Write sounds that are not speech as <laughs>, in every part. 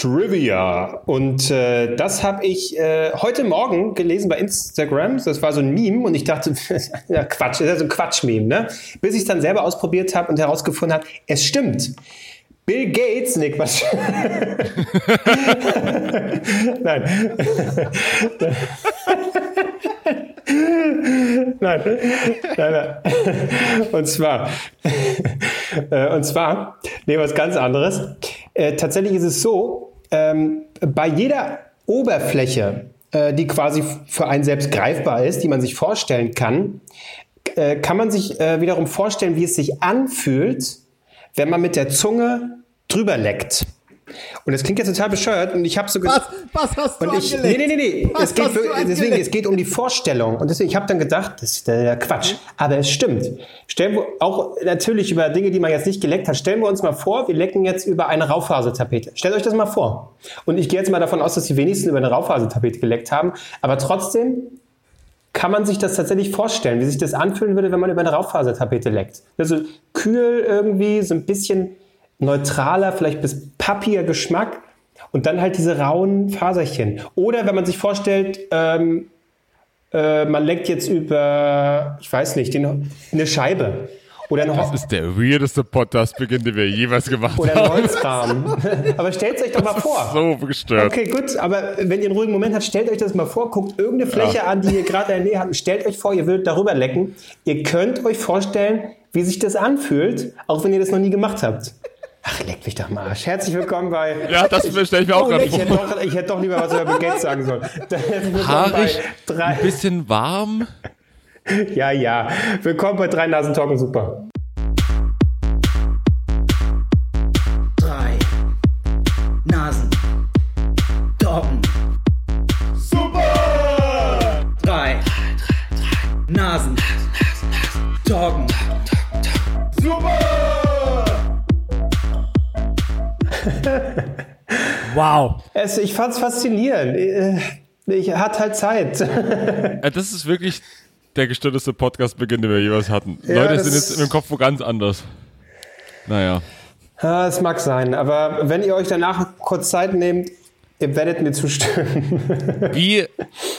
Trivia. Und äh, das habe ich äh, heute Morgen gelesen bei Instagram. Das war so ein Meme und ich dachte, <laughs> ja, Quatsch, das ist ja so ein Quatsch-Meme, ne? Bis ich es dann selber ausprobiert habe und herausgefunden habe, es stimmt. Bill Gates, Nick, was? <laughs> Nein. <laughs> nein, nein, nein. Und zwar, äh, und zwar, nee, was ganz anderes. Äh, tatsächlich ist es so, ähm, bei jeder Oberfläche, äh, die quasi für einen selbst greifbar ist, die man sich vorstellen kann, äh, kann man sich äh, wiederum vorstellen, wie es sich anfühlt, wenn man mit der Zunge drüber leckt. Und das klingt jetzt total bescheuert und ich habe so gesagt. Was, was hast du und ich, Nee, nee, nee, nee. es geht, deswegen, es geht um die Vorstellung. Und deswegen, ich habe dann gedacht, das ist der Quatsch. Aber es stimmt. Stellen wir auch natürlich über Dinge, die man jetzt nicht geleckt hat, stellen wir uns mal vor, wir lecken jetzt über eine Raufasertapete. Stellt euch das mal vor. Und ich gehe jetzt mal davon aus, dass die wenigsten über eine Raufasertapete geleckt haben. Aber trotzdem kann man sich das tatsächlich vorstellen, wie sich das anfühlen würde, wenn man über eine Raufasertapete leckt. Also kühl irgendwie, so ein bisschen neutraler, vielleicht bis pappiger Geschmack und dann halt diese rauen Faserchen. Oder wenn man sich vorstellt, ähm, äh, man leckt jetzt über, ich weiß nicht, den, eine Scheibe. Oder ein das ist der weirdeste Podcast-Beginn, den wir jemals gemacht haben. Oder ein Holzrahmen. <laughs> aber stellt euch doch mal vor. So gestört. Okay, gut, aber wenn ihr einen ruhigen Moment habt, stellt euch das mal vor, guckt irgendeine Fläche ja. an, die ihr gerade in der Nähe habt, stellt euch vor, ihr würdet darüber lecken. Ihr könnt euch vorstellen, wie sich das anfühlt, auch wenn ihr das noch nie gemacht habt. Ach, leck mich doch mal Arsch. Herzlich willkommen bei. Ja, das stelle ich mir auch oh, gerade vor. Hätte doch, ich hätte doch lieber was über Bill Gates sagen sollen. <laughs> Haarig, ein bisschen warm. Ja, ja. Willkommen bei drei Nasen Talken Super. Wow. Es, ich fand es faszinierend. Äh, ich hatte halt Zeit. <laughs> das ist wirklich der gestörteste Podcast-Beginn, den wir jeweils hatten. Ja, Leute sind jetzt im Kopf wo ganz anders. Naja. Ja, es mag sein, aber wenn ihr euch danach kurz Zeit nehmt, ihr werdet mir zustimmen. <laughs> wie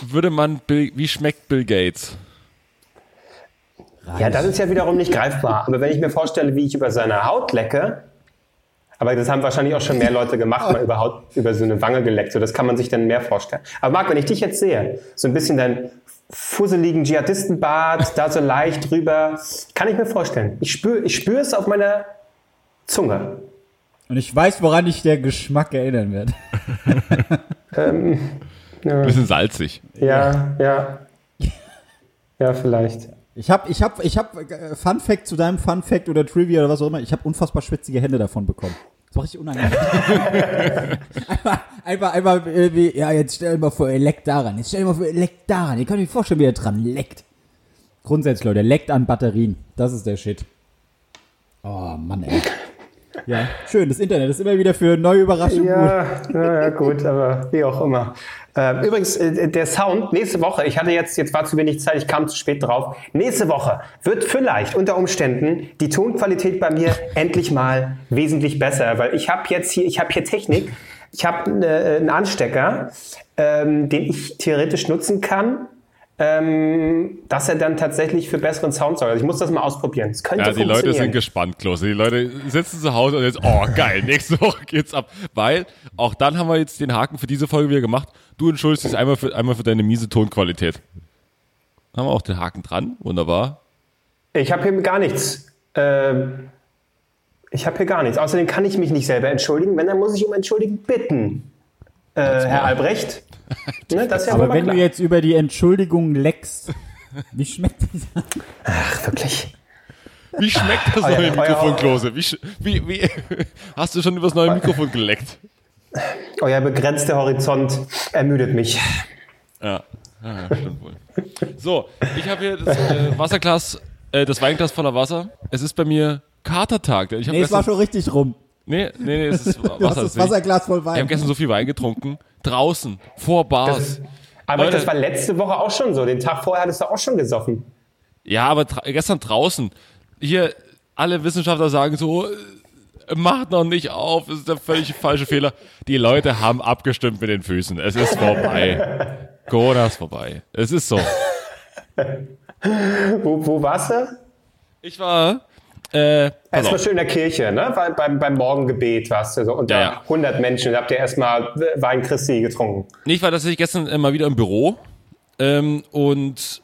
würde man, Bill, wie schmeckt Bill Gates? Ja, das ist ja wiederum nicht greifbar. Aber wenn ich mir vorstelle, wie ich über seine Haut lecke, aber das haben wahrscheinlich auch schon mehr Leute gemacht, mal über, Haut, über so eine Wange geleckt. So, das kann man sich dann mehr vorstellen. Aber Marc, wenn ich dich jetzt sehe, so ein bisschen dein fusseligen Dschihadistenbart, da so leicht drüber, kann ich mir vorstellen. Ich spüre ich spür es auf meiner Zunge. Und ich weiß, woran ich der Geschmack erinnern werde. <laughs> ähm, ja. Bisschen salzig. Ja, ja. Ja, vielleicht. Ich habe, ich habe, ich habe äh, Fun Fact zu deinem Fun Fact oder Trivia oder was auch immer. Ich habe unfassbar schwitzige Hände davon bekommen. Das war richtig unangenehm. <laughs> einfach, einfach, einfach, äh, ja, jetzt stell dir mal vor, er leckt daran. Jetzt stell dir mal vor, er leckt daran. Ihr könnt euch vorstellen, wie er dran leckt. Grundsätzlich, Leute, leckt an Batterien. Das ist der Shit. Oh, Mann, ey. Ja, schön. Das Internet ist immer wieder für neue Überraschungen ja, gut. Ja, ja, gut, aber wie auch immer. Ähm, übrigens, äh, der Sound nächste Woche, ich hatte jetzt, jetzt war zu wenig Zeit, ich kam zu spät drauf. Nächste Woche wird vielleicht unter Umständen die Tonqualität bei mir endlich mal wesentlich besser, weil ich habe jetzt hier, ich habe hier Technik, ich habe äh, einen Anstecker, ähm, den ich theoretisch nutzen kann ähm, dass er dann tatsächlich für besseren Sound sorgt. Also ich muss das mal ausprobieren. Das könnte ja, die Leute sind gespannt, Klose. Die Leute sitzen zu Hause und jetzt, oh geil, nächste <laughs> Woche geht's ab. Weil auch dann haben wir jetzt den Haken für diese Folge wieder gemacht. Du entschuldigst dich einmal für, einmal für deine miese Tonqualität. Haben wir auch den Haken dran. Wunderbar. Ich habe hier gar nichts. Ähm, ich habe hier gar nichts. Außerdem kann ich mich nicht selber entschuldigen. Wenn, dann muss ich um Entschuldigen bitten. Äh, Herr Albrecht, <laughs> Ne, ja Aber wenn klar. du jetzt über die Entschuldigung leckst, wie schmeckt das? Ach, wirklich. Wie schmeckt das oh, neue ja, Mikrofon, Klose? Wie, wie, wie, <laughs> hast du schon über das neue Mikrofon geleckt? Euer begrenzter Horizont ermüdet mich. Ja, ja, stimmt wohl. So, ich habe hier das äh, Wasserglas, äh, das Weinglas voller Wasser. Es ist bei mir Katertag. Ich nee, es war schon richtig rum. Nee, nee, nee, es ist <laughs> Wasser. Du hast das Wasserglas voll Wein. Ich habe gestern so viel Wein getrunken. Draußen, vor Bars. Das, aber Leute, das war letzte Woche auch schon so. Den Tag vorher hattest du auch schon gesoffen. Ja, aber gestern draußen. Hier, alle Wissenschaftler sagen so, macht noch nicht auf, das ist der völlig falsche Fehler. Die Leute haben abgestimmt mit den Füßen. Es ist vorbei. <laughs> Corona ist vorbei. Es ist so. Wo, wo warst du? Ich war, äh, Erstmal schön in der Kirche, ne? Beim, beim, beim Morgengebet warst du so unter Ja, ja. 100 Menschen. Da habt ihr erstmal Wein Christi getrunken. Nee, ich war tatsächlich gestern äh, mal wieder im Büro ähm, und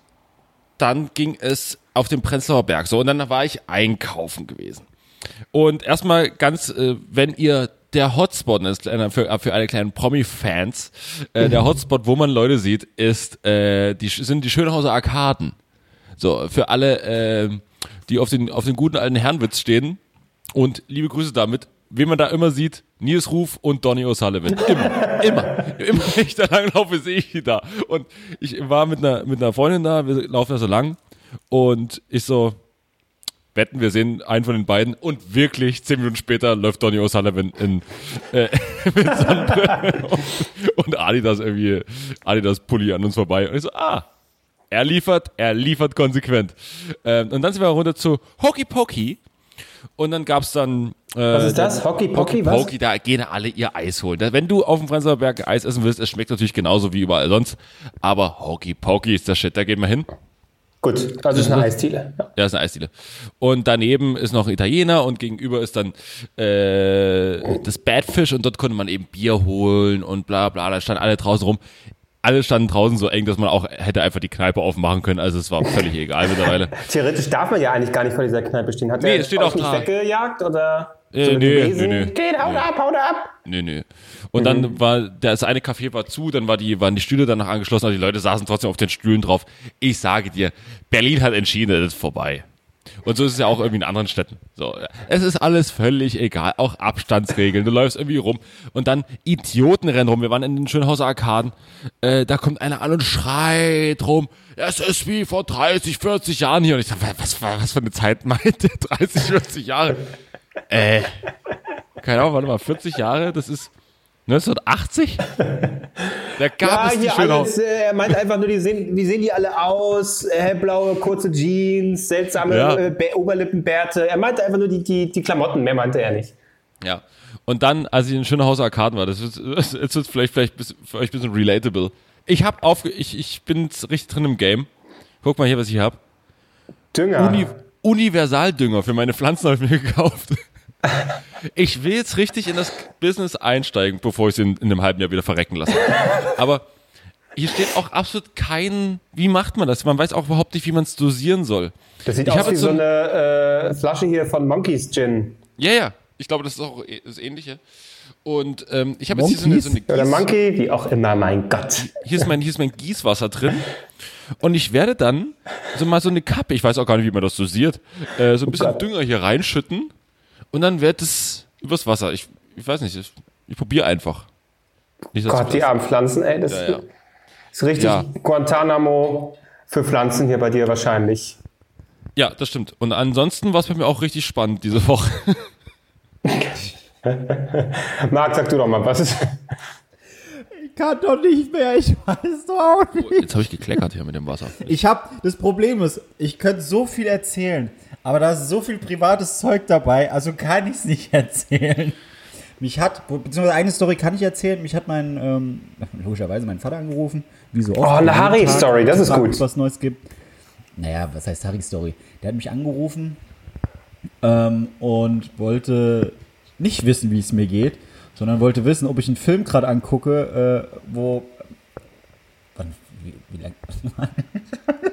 dann ging es auf den Prenzlauer Berg so und dann war ich einkaufen gewesen. Und erstmal ganz, äh, wenn ihr der Hotspot ist, für, für alle kleinen Promi-Fans, äh, der <laughs> Hotspot, wo man Leute sieht, ist, äh, die, sind die Schönhauser Arkaden. So, für alle, äh, die auf den, auf den guten alten Herrenwitz stehen. Und liebe Grüße damit, wen man da immer sieht, Nils Ruf und Donny O'Sullivan. Immer, immer. Immer, wenn ich da langlaufe, sehe ich die da. Und ich war mit einer, mit einer Freundin da, wir laufen da so lang. Und ich so, wetten, wir sehen einen von den beiden. Und wirklich, zehn Minuten später läuft Donny O'Sullivan in, äh, <laughs> mit Sonnenbrille und, und Adidas irgendwie, Adidas Pulli an uns vorbei. Und ich so, ah, er liefert, er liefert konsequent. Ähm, und dann sind wir runter zu Hokey Pokey. Und dann gab's dann. Äh, Was ist das? Hockey Pocky? Was? Pokey, da gehen alle ihr Eis holen. Wenn du auf dem Prenzlauer Berg Eis essen willst, es schmeckt natürlich genauso wie überall sonst. Aber Hokey Pokey ist der Shit, da gehen wir hin. Gut, also ist eine Eisdiele. Ja. Ja, ist eine Eisdiele. Und daneben ist noch ein Italiener und gegenüber ist dann äh, das Badfish und dort konnte man eben Bier holen und bla bla. Da standen alle draußen rum. Alle standen draußen so eng, dass man auch hätte einfach die Kneipe aufmachen können. Also es war völlig egal mittlerweile. <laughs> Theoretisch darf man ja eigentlich gar nicht vor dieser Kneipe stehen. Hat Nee, der steht auch nicht da. weggejagt oder? Äh, so nee, Besen? nee, nee. Geht, haut ab, haut ab. Nö, nö. Und dann war das eine Café war zu, dann war die, waren die Stühle danach angeschlossen, aber die Leute saßen trotzdem auf den Stühlen drauf. Ich sage dir, Berlin hat entschieden, es ist vorbei. Und so ist es ja auch irgendwie in anderen Städten. So, es ist alles völlig egal, auch Abstandsregeln. Du läufst irgendwie rum und dann Idioten rennen rum. Wir waren in den Schönhauser Arkaden. Äh, da kommt einer an und schreit rum. Es ist wie vor 30, 40 Jahren hier. Und ich sag, was, was, für eine Zeit meint der? 30, 40 Jahre? Äh, keine Ahnung, warte mal, 40 Jahre, das ist 1980? Da gab Ja, es die Schönhaus. alles, äh, er meint einfach nur, die sehen, wie sehen die alle aus? Äh, Hellblaue, kurze Jeans, seltsame Ja. äh, Bär- Oberlippenbärte. Er meinte einfach nur die, die, die Klamotten, mehr meinte er nicht. Ja. Und dann, als ich in Schönhaus Arkaden war, das ist <laughs> jetzt wird vielleicht, vielleicht für euch ein bisschen relatable. Ich hab aufge ich, ich bin richtig drin im Game. Guck mal hier, was ich hab. Dünger. Uni Universaldünger für meine Pflanzen habe ich mir <laughs> gekauft. Ich will jetzt richtig in das Business einsteigen, bevor ich es in, in einem halben Jahr wieder verrecken lasse. Aber hier steht auch absolut kein, wie macht man das? Man weiß auch überhaupt nicht, wie man es dosieren soll. das sieht ich aus wie so so ein- eine äh, Flasche hier von Monkeys Gin. Ja, ja. Ich glaube, das ist auch eh- das Ähnliche. Und ähm, ich habe jetzt hier so eine, so eine Oder Gieß- Monkey, wie auch immer, mein Gott. hier ist mein, hier ist mein Gießwasser drin. Und ich werde dann so mal so eine Kappe, ich weiß auch gar nicht, wie man das dosiert, äh, so ein bisschen Gott. Dünger hier reinschütten. Und dann wird es übers Wasser. Ich, ich weiß nicht, ich, ich probiere einfach. Nicht, Gott, die armen Pflanzen, ey. Das Ja, ja. ist richtig Ja. Guantanamo für Pflanzen hier bei dir wahrscheinlich. ja, das stimmt. Und ansonsten war es bei mir auch richtig spannend diese Woche. <laughs> Marc, sag du doch mal, was ist. Ich kann doch nicht mehr, ich weiß doch auch nicht. Jetzt habe ich gekleckert hier mit dem Wasser. Ich hab, das Problem ist, ich könnte so viel erzählen, aber da ist so viel privates Zeug dabei, also kann ich es nicht <laughs> erzählen. Mich hat, beziehungsweise eine Story kann ich erzählen, mich hat mein, ähm, logischerweise mein Vater angerufen, wie so oft. Oh, eine Harry-Story, das ist gut. was Neues gibt. Naja, was heißt Harry-Story? Der hat mich angerufen ähm, und wollte nicht wissen, wie es mir geht, sondern wollte wissen, ob ich einen Film gerade angucke, äh, wo. Wann, wie, wie lange? <laughs> <laughs>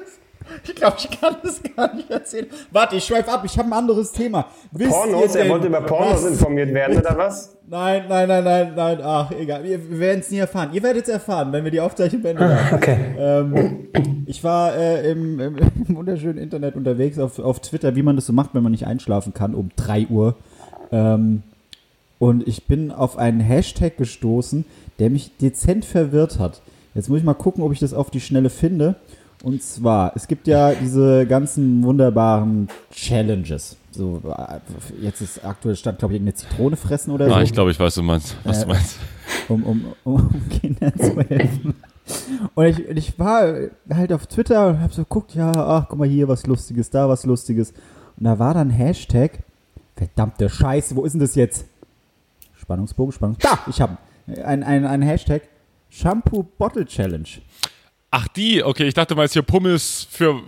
<laughs> ich glaube, ich kann das gar nicht erzählen. Warte, ich schweife ab, ich habe ein anderes Thema. Wisst Pornos? ihr Er denn, wollte über Pornos was- informiert werden, oder was? Nein, nein, nein, nein, nein, ach, egal. Wir, werden es nie erfahren. Ihr werdet es erfahren, wenn wir die Aufzeichnung beendet haben. Okay. Ähm, ich war äh, im, im, im wunderschönen Internet unterwegs auf, auf Twitter, wie man das so macht, wenn man nicht einschlafen kann, um 3 Uhr. Ähm, und ich bin auf einen Hashtag gestoßen, der mich dezent verwirrt hat. Jetzt muss ich mal gucken, ob ich das auf die Schnelle finde. Und zwar, es gibt ja diese ganzen wunderbaren Challenges. So, äh, jetzt ist aktuell Stand, glaube ich, irgendeine Zitrone fressen oder so Ah, ich glaube, ich weiß, was du meinst. Was du Äh, meinst. um, um, um <laughs> Kindern zu helfen. Und ich, ich war halt auf Twitter und hab so geguckt, ja, ach, guck mal hier, was Lustiges, da was Lustiges. Und da war dann Hashtag, Verdammte Scheiße, wo ist denn das jetzt? Spannungsbogen, Spannungsbogen. Da, ich habe ein, ein, ein Hashtag Shampoo Bottle Challenge. Ach, die, okay, ich dachte mal, jetzt hier Pummels für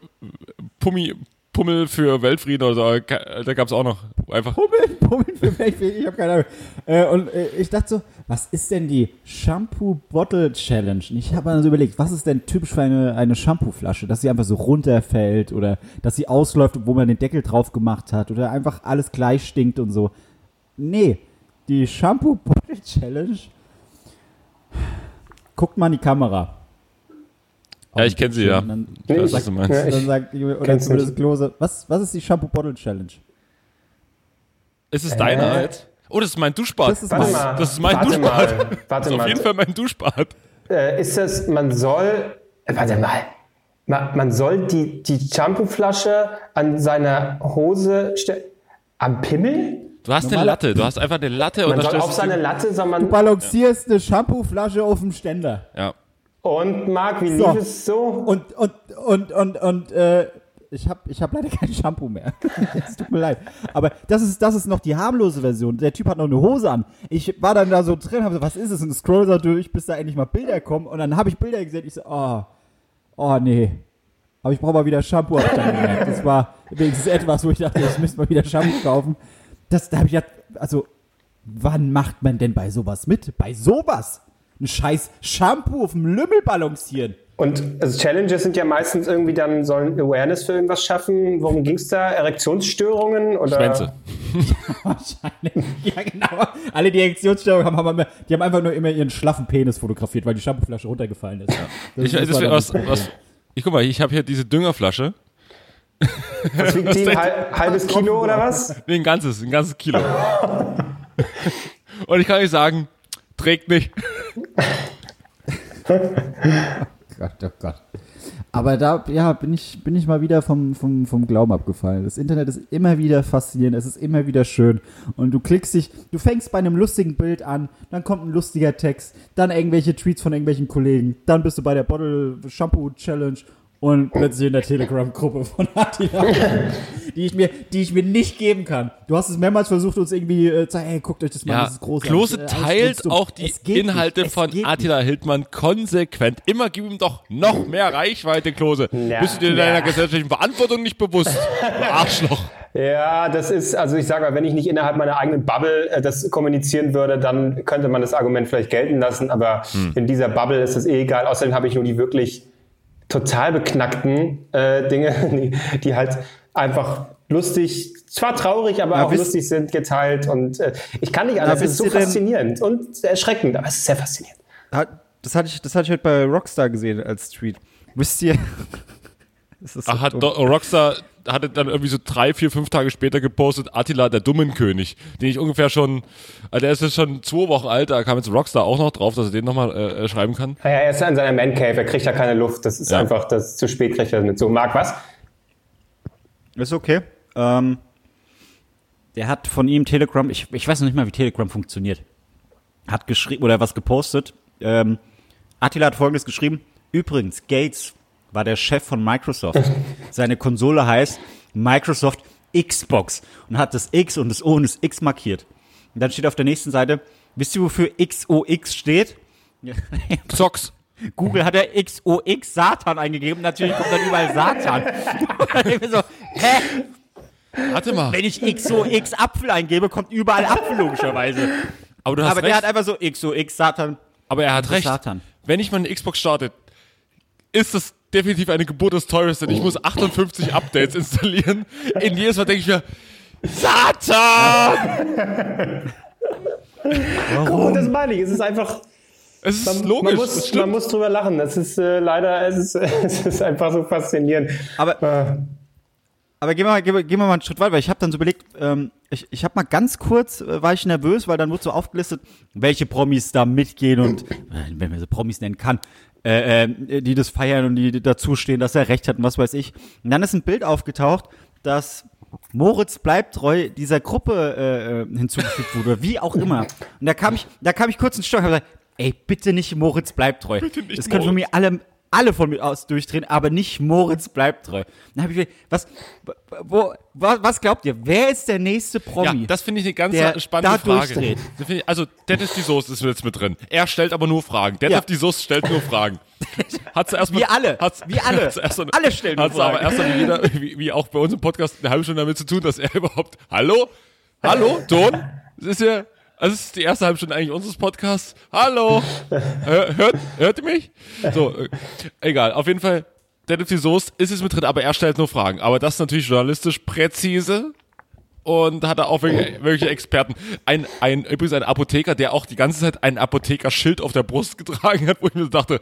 Pummi, Pummel für Weltfrieden oder so, da gab es auch noch. Einfach. Pummel, <laughs> Pummel für Weltfrieden, ich habe keine Ahnung. Äh, und äh, ich dachte so, was ist denn die Shampoo Bottle Challenge? Und ich habe mir so überlegt, was ist denn typisch für eine, eine Shampoo-Flasche? Dass sie einfach so runterfällt oder dass sie ausläuft, wo man den Deckel drauf gemacht hat oder einfach alles gleich stinkt und so. Nee, die Shampoo Bottle Challenge. Guckt mal in die Kamera. Ja, ich kenne sie, ja. Und Dann, Ich weiß, Ich- was du meinst. Ja, dann sagt oder zumindest. Klose, was, was ist die Shampoo Bottle Challenge? Ist es deiner jetzt? Oh, das ist mein Duschbad. Das ist Warte mein- mal. Das ist mein warte Duschbad. Mal, Das warte ist auf mal. jeden Fall mein Duschbad. Äh, ist das, man soll, äh, warte mal, man, man soll die, die Shampoo-Flasche an seiner Hose stellen. Am Pimmel? Du hast eine Normal- Latte, du hast einfach eine Latte und Man da soll auf du seine Latte, soll man. Balancierst eine Shampoo-Flasche auf dem Ständer. Ja. Und Marc, wie So. lief es so? Und, und, und, und, und, äh, ich habe ich hab leider kein Shampoo mehr. <laughs> Es tut mir leid. Aber das ist, das ist noch die harmlose Version. Der Typ hat noch eine Hose an. Ich war dann da so drin, habe so, was ist es? Und scroll da durch, bis da endlich mal Bilder kommen. Und dann habe ich Bilder gesehen. Ich so, oh, oh nee. Aber ich brauche mal wieder Shampoo. Hab ich dann gemerkt. Das war wenigstens etwas, wo ich dachte, ich müsste mal wieder Shampoo kaufen. Das, da habe ich gedacht, also, wann macht man denn bei sowas mit? Bei sowas? Ein scheiß Shampoo auf dem Lümmel balancieren. Und also Challenges sind ja meistens irgendwie dann, sollen Awareness für irgendwas schaffen. Worum ging es da? Erektionsstörungen? Oder? Schwänze. <laughs> Wahrscheinlich. Ja, genau. Alle, die Erektionsstörungen haben, haben, immer- die haben einfach nur immer ihren schlaffen Penis fotografiert, weil die Shampooflasche runtergefallen ist. Das, Ich, das das dann- was, was, ich guck mal, ich habe hier diese Düngerflasche. Was wiegt die? <laughs> Ein hal- halbes Kilo oder was? Nee, ein ganzes, ein ganzes Kilo. <laughs> Und ich kann euch sagen, trägt nicht. Gott, oh Gott. Aber da, ja, bin ich, bin ich mal wieder vom, vom, vom Glauben abgefallen. Das Internet ist immer wieder faszinierend, es ist immer wieder schön. Und du klickst dich, du fängst bei einem lustigen Bild an, dann kommt ein lustiger Text, dann irgendwelche Tweets von irgendwelchen Kollegen, dann bist du bei der Bottle Shampoo Challenge und plötzlich in der Telegram-Gruppe von Attila, <laughs> die ich mir, die ich mir nicht geben kann. Du hast es mehrmals versucht, uns irgendwie äh, zu sagen, hey, guckt euch das mal, Ja, das ist großartig. Klose Äh, teilt stumpf. auch die Inhalte nicht, von Attila Hildmann konsequent. Immer gib ihm doch noch mehr Reichweite, Klose. Ja, Bist du dir ja. deiner gesellschaftlichen Verantwortung nicht bewusst? Du Arschloch. Ja, das ist, also ich sage mal, wenn ich nicht innerhalb meiner eigenen Bubble äh, das kommunizieren würde, dann könnte man das Argument vielleicht gelten lassen, aber in dieser Bubble ist es eh egal. Außerdem habe ich nur die wirklich total beknackten äh, Dinge, <laughs> die, die halt einfach lustig, zwar traurig, aber Ja, auch wisst- lustig sind, geteilt und äh, ich kann nicht anders. Es ist so faszinierend und erschreckend, aber es ist sehr faszinierend. Hat- Das hatte ich, das hatte ich heute bei Rockstar gesehen als Tweet. Wisst ihr? <laughs> Das ist so Ach, hat Rockstar hatte dann irgendwie so drei, vier, fünf Tage später gepostet, Attila, der Dummenkönig, den ich ungefähr schon, also der ist jetzt schon zwei Wochen alt, da kam jetzt Rockstar auch noch drauf, dass er den nochmal äh, äh, schreiben kann. Naja, er ist ja in seiner Man-Cave, er kriegt ja keine Luft. Das ist Ja. einfach, das ist zu spät kriegt er mit so. Marc, was? Ist okay. Ähm, der hat von ihm Telegram, ich, ich weiß noch nicht mal, wie Telegram funktioniert. Hat geschrieben oder was gepostet. Ähm, Attila hat folgendes geschrieben. Übrigens, Gates war der Chef von Microsoft. Seine Konsole heißt Microsoft Xbox und hat das X und das O und das X markiert. Und dann steht auf der nächsten Seite, wisst ihr, wofür XOX steht? <laughs> Zocks. Google hat ja XOX Satan eingegeben. Natürlich kommt dann überall Satan. Und dann denke ich so, hä? Warte mal. Wenn ich XOX Apfel eingebe, kommt überall Apfel logischerweise. Aber du hast Aber recht. der hat einfach so XOX Satan. aber er hat recht. Satan. Wenn ich mal eine Xbox starte, ist das definitiv eine Geburt des Teufels, denn ich muss 58 Updates installieren. In jedes Mal denke ich mir, Satan! Oh, das meine ich. Es ist einfach. Es ist Man, logisch. man, muss, man muss drüber lachen. Das ist äh, leider, es ist, <laughs> es ist einfach so faszinierend. Aber, Äh, aber gehen, wir mal, gehen, wir, gehen wir mal einen Schritt weiter, weil ich habe dann so überlegt, ähm, ich, ich habe mal ganz kurz, äh, war ich nervös, weil dann wurde so aufgelistet, welche Promis da mitgehen und, äh, wenn man so Promis nennen kann, äh, äh, die das feiern und die dazustehen, dass er recht hat und was weiß ich. Und dann ist ein Bild aufgetaucht, dass Moritz bleibt treu dieser Gruppe äh, äh, hinzugefügt wurde, wie auch immer. Und da kam ich, da kam ich kurz ins Stock und habe gesagt, ey, bitte nicht Moritz bleibt treu. nicht das können von mir alle alle von mir aus durchdrehen, aber nicht Moritz bleibt treu. Dann hab ich was, wo, was, glaubt ihr? Wer ist der nächste Promi? Ja, das finde ich eine ganz der spannende da Frage. durchdreht. Also, Dennis die Soße ist jetzt mit drin. Er stellt aber nur Fragen. Dennis Ja. die Soße stellt nur Fragen. <laughs> Hat's erst mal, Wir alle. Hat's, Wir alle. hat's erst Alle stellen nur hat's aber Fragen. erst mal wie, jeder, <laughs> wie, wie auch bei uns im Podcast eine halbe Stunde damit zu tun, dass er überhaupt, hallo? Hallo? Ton? Das ist ja, also es ist die erste halbe Stunde eigentlich unseres Podcasts. Hallo? Hör, hört, hört ihr mich? So, äh, egal. Auf jeden Fall, die Soße ist es mit drin, aber er stellt nur Fragen. Aber das ist natürlich journalistisch präzise und hat da auch wirklich, wirklich Experten. Ein, ein, übrigens ein Apotheker, der auch die ganze Zeit ein Apothekerschild auf der Brust getragen hat, wo ich mir dachte,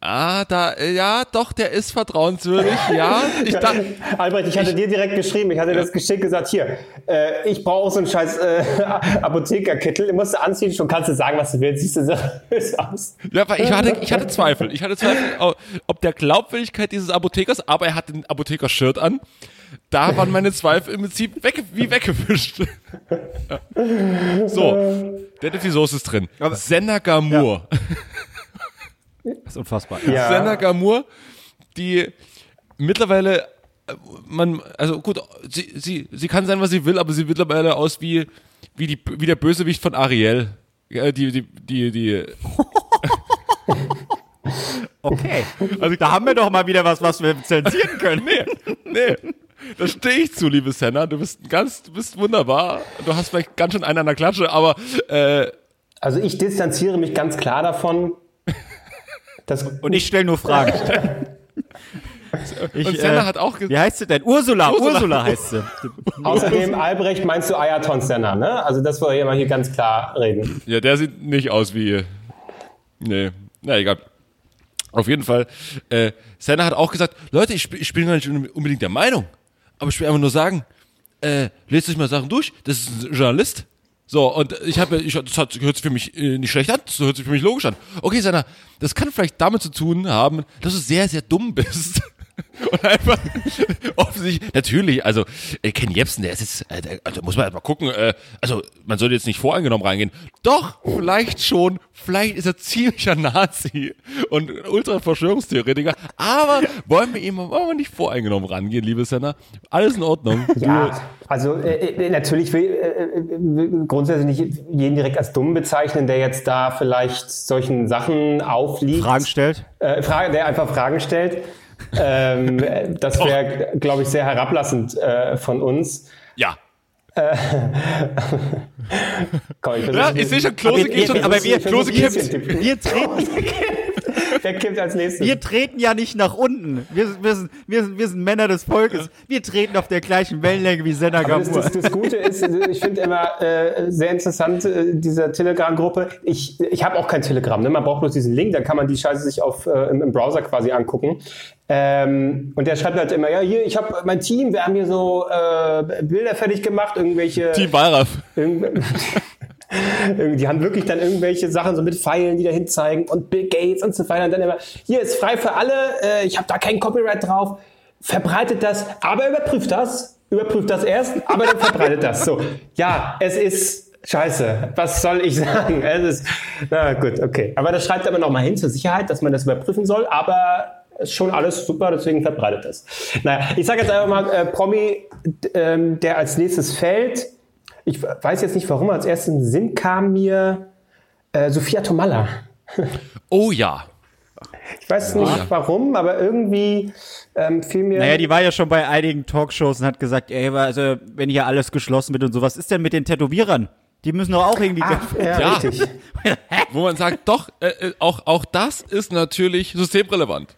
ah, da, äh, ja, doch, der ist vertrauenswürdig, ja. Ich dachte, <laughs> Albrecht, ich hatte dir direkt geschrieben, ich hatte das geschickt gesagt, hier, äh, ich brauche auch so einen scheiß äh, <laughs> Apothekerkittel, den musst du anziehen, schon kannst du sagen, was du willst, siehst du seriös <laughs> aus. ja, weil ich hatte, ich hatte Zweifel. Ich hatte Zweifel, ob- der Glaubwürdigkeit dieses Apothekers, aber er hat den Apothekershirt an. Da waren meine Zweifel im Prinzip weg, wie weggewischt. Ja. So, der Soße ist drin. Senna Gamur. Das ist unfassbar. Ja. Senna Gamur, die mittlerweile, äh, man, also gut, sie, sie, sie kann sein, was sie will, aber sie sieht mittlerweile aus wie, wie, die, wie der Bösewicht von Ariel. Ja, die, die, die, die, <laughs> Okay. Also da haben wir doch mal wieder was, was wir zensieren können. nee, nee. Da stehe ich zu, liebe Senna. Du bist ein ganz, du bist wunderbar. Du hast vielleicht ganz schön einen an der Klatsche, aber äh, Also ich distanziere mich ganz klar davon, dass Und ich stelle nur Fragen. Ich, Und Senna hat auch ge- Wie heißt sie denn? Ursula. Ursula. Ursula, heißt sie. außerdem Albrecht meinst du Ayaton Senna, ne? Also das wollen wir mal hier ganz klar reden. Ja, der sieht nicht aus wie. Nee, na egal. Auf jeden Fall. Äh, Senna hat auch gesagt, Leute, ich, sp- ich bin gar nicht unbedingt der Meinung, aber ich will einfach nur sagen, äh, lest euch mal Sachen durch. Das ist ein Journalist. So, und ich habe, ich, das hat, hört sich für mich äh, nicht schlecht an, das hört sich für mich logisch an. Okay, Senna, das kann vielleicht damit zu tun haben, dass du sehr, sehr dumm bist. <laughs> Und einfach offensichtlich, natürlich, also äh, Ken Jebsen, der ist jetzt, äh, der, also muss man halt mal gucken, äh, also man sollte jetzt nicht voreingenommen reingehen. Doch, vielleicht schon, vielleicht ist er ziemlicher Nazi und Ultra-Verschwörungstheoretiker, aber wollen wir ihm wollen wir nicht voreingenommen rangehen, liebe Senna? Alles in Ordnung. Ja, also äh, äh, natürlich will, äh, äh, will grundsätzlich nicht jeden direkt als dumm bezeichnen, der jetzt da vielleicht solchen Sachen aufliegt. Fragen stellt. Äh, Frage, der einfach Fragen stellt. Ähm, äh, das wäre, glaube ich, sehr herablassend äh, von uns. Ja. <laughs> Komm, ich Ja, ich sehe schon, Klose geht schon, wir- aber wir- Klose wir- kippt. Wir treten, <laughs> <laughs> Wer kippt als nächstes? wir treten ja nicht nach unten. Wir, wir, sind, wir, sind, wir sind Männer des Volkes. Wir treten auf der gleichen Wellenlänge wie Senna Aber das, Gamur. das, das Gute ist, ich finde immer äh, sehr interessant, äh, diese Telegram-Gruppe. Ich, ich habe auch kein Telegram, ne? man braucht bloß diesen Link, dann kann man die Scheiße sich auf, äh, im, im Browser quasi angucken. Ähm, und der schreibt halt immer, ja, hier, ich habe mein Team, wir haben hier so äh, Bilder fertig gemacht, irgendwelche... Team Wallraff. <laughs> Die haben wirklich dann irgendwelche Sachen so mit Pfeilen, die dahin zeigen und Bill Gates und so weiter. Und dann immer, hier ist frei für alle, äh, ich habe da kein Copyright drauf, verbreitet das, aber überprüft das, überprüft das erst, aber dann verbreitet das. So, ja, es ist scheiße. Was soll ich sagen? Es ist, na gut, okay. Aber das schreibt er immer noch mal hin zur Sicherheit, dass man das überprüfen soll, aber ist schon alles super, deswegen verbreitet das. Naja, ich sage jetzt einfach mal, äh, Promi, ähm, der als nächstes fällt, ich weiß jetzt nicht, warum als erstes im Sinn kam mir äh, Sophia Tomalla. <laughs> Oh ja. Ich weiß nicht warum, aber irgendwie ähm, fiel mir. Naja, die war ja schon bei einigen Talkshows und hat gesagt, ey, also, wenn hier alles geschlossen wird und so, was ist denn mit den Tätowierern? Die müssen doch auch irgendwie. ah, ja, Ja. richtig. <laughs> wo man sagt, doch, äh, äh, auch, auch das ist natürlich systemrelevant.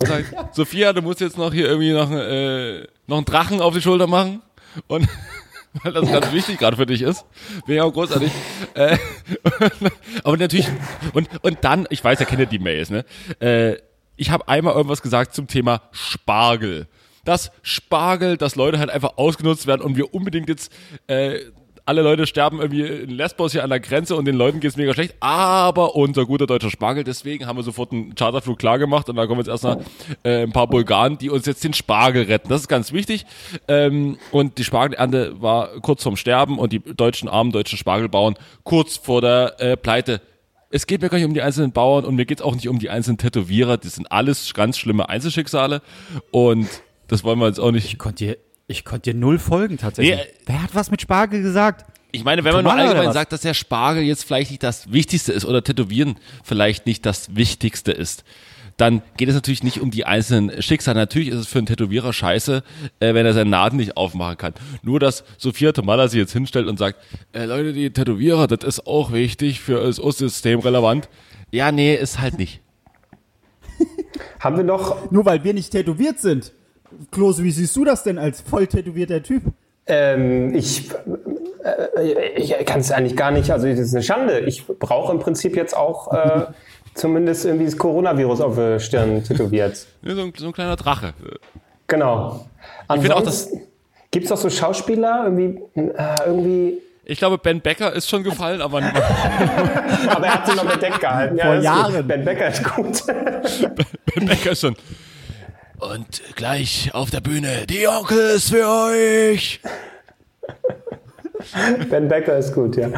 Man sagt, <laughs> Sophia, du musst jetzt noch hier irgendwie noch, äh, noch einen Drachen auf die Schulter machen. Und <laughs> weil das ganz wichtig gerade für dich ist. Wäre ja auch großartig. Äh, <laughs> aber natürlich, und, und dann, ich weiß, ihr kennt ja die Mails, ne? Äh, ich habe einmal irgendwas gesagt zum Thema Spargel. Das Spargel, dass Leute halt einfach ausgenutzt werden und wir unbedingt jetzt äh, alle Leute sterben irgendwie in Lesbos hier an der Grenze und den Leuten geht's mega schlecht, aber unser guter deutscher Spargel, deswegen haben wir sofort einen Charterflug klar gemacht und da kommen jetzt erstmal äh, ein paar Bulgaren, die uns jetzt den Spargel retten. Das ist ganz wichtig. Ähm, und die Spargelernte war kurz vorm Sterben und die deutschen armen deutschen Spargelbauern kurz vor der äh, Pleite. es geht mir gar nicht um die einzelnen Bauern und mir geht es auch nicht um die einzelnen Tätowierer. Das sind alles ganz schlimme Einzelschicksale und das wollen wir jetzt auch nicht. Ich konnte dir, ich konnte dir null folgen tatsächlich. Nee, Wer hat was mit Spargel gesagt? Ich meine, wenn man nur allgemein sagt, dass der Spargel jetzt vielleicht nicht das Wichtigste ist oder Tätowieren vielleicht nicht das Wichtigste ist, dann geht es natürlich nicht um die einzelnen Schicksale. Natürlich ist es für einen Tätowierer scheiße, äh, wenn er seinen Naden nicht aufmachen kann. Nur, dass Sophia Tomala sich jetzt hinstellt und sagt, äh, Leute, die Tätowierer, das ist auch wichtig für das System relevant. Ja, nee, ist halt nicht. <laughs> Haben wir noch, Nur weil wir nicht tätowiert sind. Klose, wie siehst du das denn als voll tätowierter Typ? ähm, ich, äh, ich kann es eigentlich gar nicht, also das ist eine Schande. Ich brauche im Prinzip jetzt auch äh, <laughs> zumindest irgendwie das Coronavirus auf der Stirn tätowiert. So, ein, so ein kleiner Drache. Genau. auch, Ansonsten gibt es doch so Schauspieler, irgendwie, äh, irgendwie Ich glaube, Ben Becker ist schon gefallen, aber <laughs> aber er hat sich noch bedeckt gehalten. Ja, Vor ist gut. Jahren. Ben Becker ist gut. Ben Becker ist schon. Und gleich auf der Bühne, die Onkels für euch. <laughs> ben Becker ist gut, ja.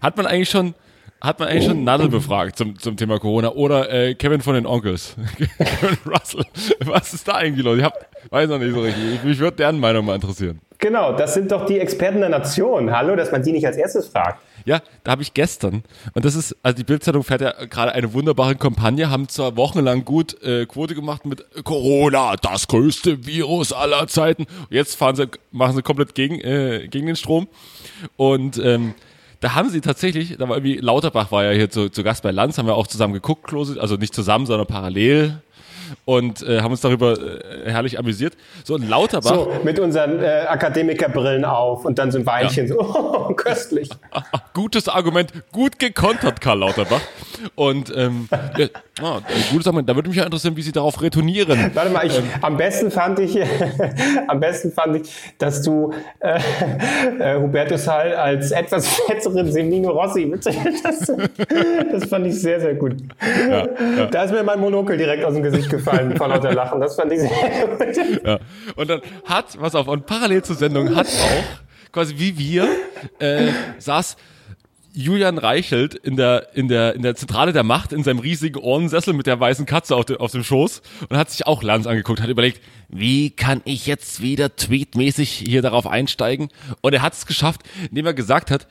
Hat man eigentlich schon, hat man eigentlich schon Nadel befragt zum, zum Thema Corona oder äh, Kevin von den Onkels? <laughs> Kevin Russell. Was ist da eigentlich los? Ich hab, weiß noch nicht so richtig. Ich- Mich würde deren Meinung mal interessieren. Genau, das sind doch die Experten der Nation. Hallo, dass man die nicht als erstes fragt. Ja, da habe ich gestern, und das ist, also die Bildzeitung fährt ja gerade eine wunderbare Kampagne, haben zwar wochenlang gut äh, Quote gemacht mit Corona, das größte Virus aller Zeiten. Jetzt fahren sie, machen sie komplett gegen, äh, gegen den Strom. Und ähm, da haben sie tatsächlich, da war irgendwie, Lauterbach war ja hier zu, zu Gast bei Lanz, haben wir auch zusammen geguckt, also nicht zusammen, sondern parallel. Und äh, haben uns darüber äh, herrlich amüsiert. So, und Lauterbach. So, mit unseren äh, Akademikerbrillen auf und dann so ein Weinchen. So, <laughs> oh, köstlich. <laughs> Gutes Argument, gut gekontert, Karl Lauterbach. Und ähm, ja, <laughs> ah, gutes Argument. Da würde mich ja interessieren, wie Sie darauf retournieren. Warte mal, ich, am besten fand ich, <laughs> am besten fand ich, dass du äh, äh, Hubertus Hall als etwas fetteren Semino Rossi bezeichnet hast. Das fand ich sehr, sehr gut. Da ist mir mein Monokel direkt aus dem Gesicht gefallen vor lauter Lachen. Das fand ich sehr gut. Ja. Und dann hat, was auf, und parallel zur Sendung hat auch, quasi wie wir, äh, saß Julian Reichelt in der, in der, in der Zentrale der Macht in seinem riesigen Ohrensessel mit der weißen Katze auf, dem auf dem Schoß und hat sich auch Lanz angeguckt, hat überlegt, wie kann ich jetzt wieder tweetmäßig hier darauf einsteigen? Und er hat es geschafft, indem er gesagt hat,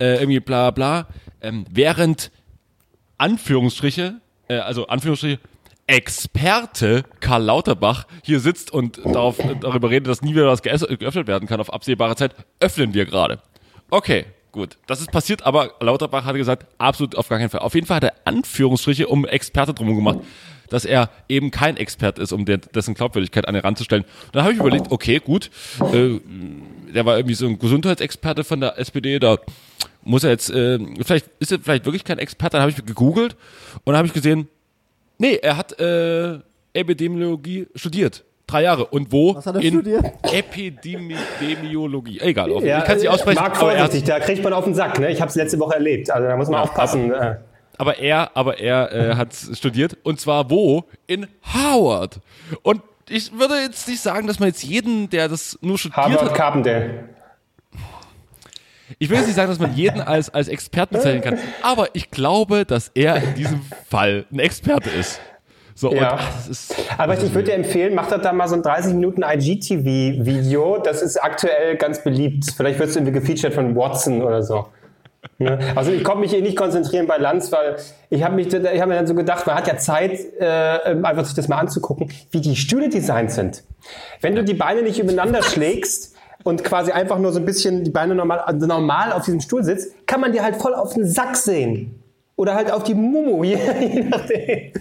äh, irgendwie bla bla, ähm, während Anführungsstriche, äh, also Anführungsstriche, Experte Karl Lauterbach hier sitzt und darauf, darüber redet, dass nie wieder was geöffnet werden kann auf absehbare Zeit, öffnen wir gerade. Okay, gut. Das ist passiert, aber Lauterbach hatte gesagt, absolut auf gar keinen Fall. Auf jeden Fall hat er Anführungsstriche um Experte drum gemacht, dass er eben kein Expert ist, um dessen Glaubwürdigkeit an ihn ranzustellen. Und dann habe ich überlegt, okay, gut, äh, der war irgendwie so ein Gesundheitsexperte von der SPD, da muss er jetzt, äh, vielleicht ist er vielleicht wirklich kein Experte, dann habe ich gegoogelt und dann habe ich gesehen, nee, er hat äh, Epidemiologie studiert. Drei Jahre. Und wo? Was hat er In studiert? Epidemiologie. Egal, auf- Ja, ich kann es nicht aussprechen. Marc, er vorsichtig, da kriegt man auf den Sack. Ne? Ich habe es letzte Woche erlebt. Also da muss man aufpassen. äh. aber er, aber er äh, hat studiert. Und zwar wo? In Harvard. Und ich würde jetzt nicht sagen, dass man jetzt jeden, der das nur studiert Harvard hat, Carpendale. ich will jetzt nicht sagen, dass man jeden als, als Experten bezeichnen kann, aber ich glaube, dass er in diesem Fall ein Experte ist. So, Ja. und ach, das ist, Aber ich würde dir empfehlen, mach doch da mal so ein 30 Minuten IGTV-Video. Das ist aktuell ganz beliebt. Vielleicht wirst du irgendwie gefeatured von Watson oder so. Ne? Also ich konnte mich eh nicht konzentrieren bei Lanz, weil ich habe mich, ich habe mir dann so gedacht, man hat ja Zeit, äh, einfach sich das mal anzugucken, wie die Stühle designt sind. Wenn du die Beine nicht übereinander <laughs> schlägst und quasi einfach nur so ein bisschen die Beine normal, normal auf diesem Stuhl sitzt, kann man dir halt voll auf den Sack sehen. Oder halt auf die Mumu, je, <laughs> je nachdem.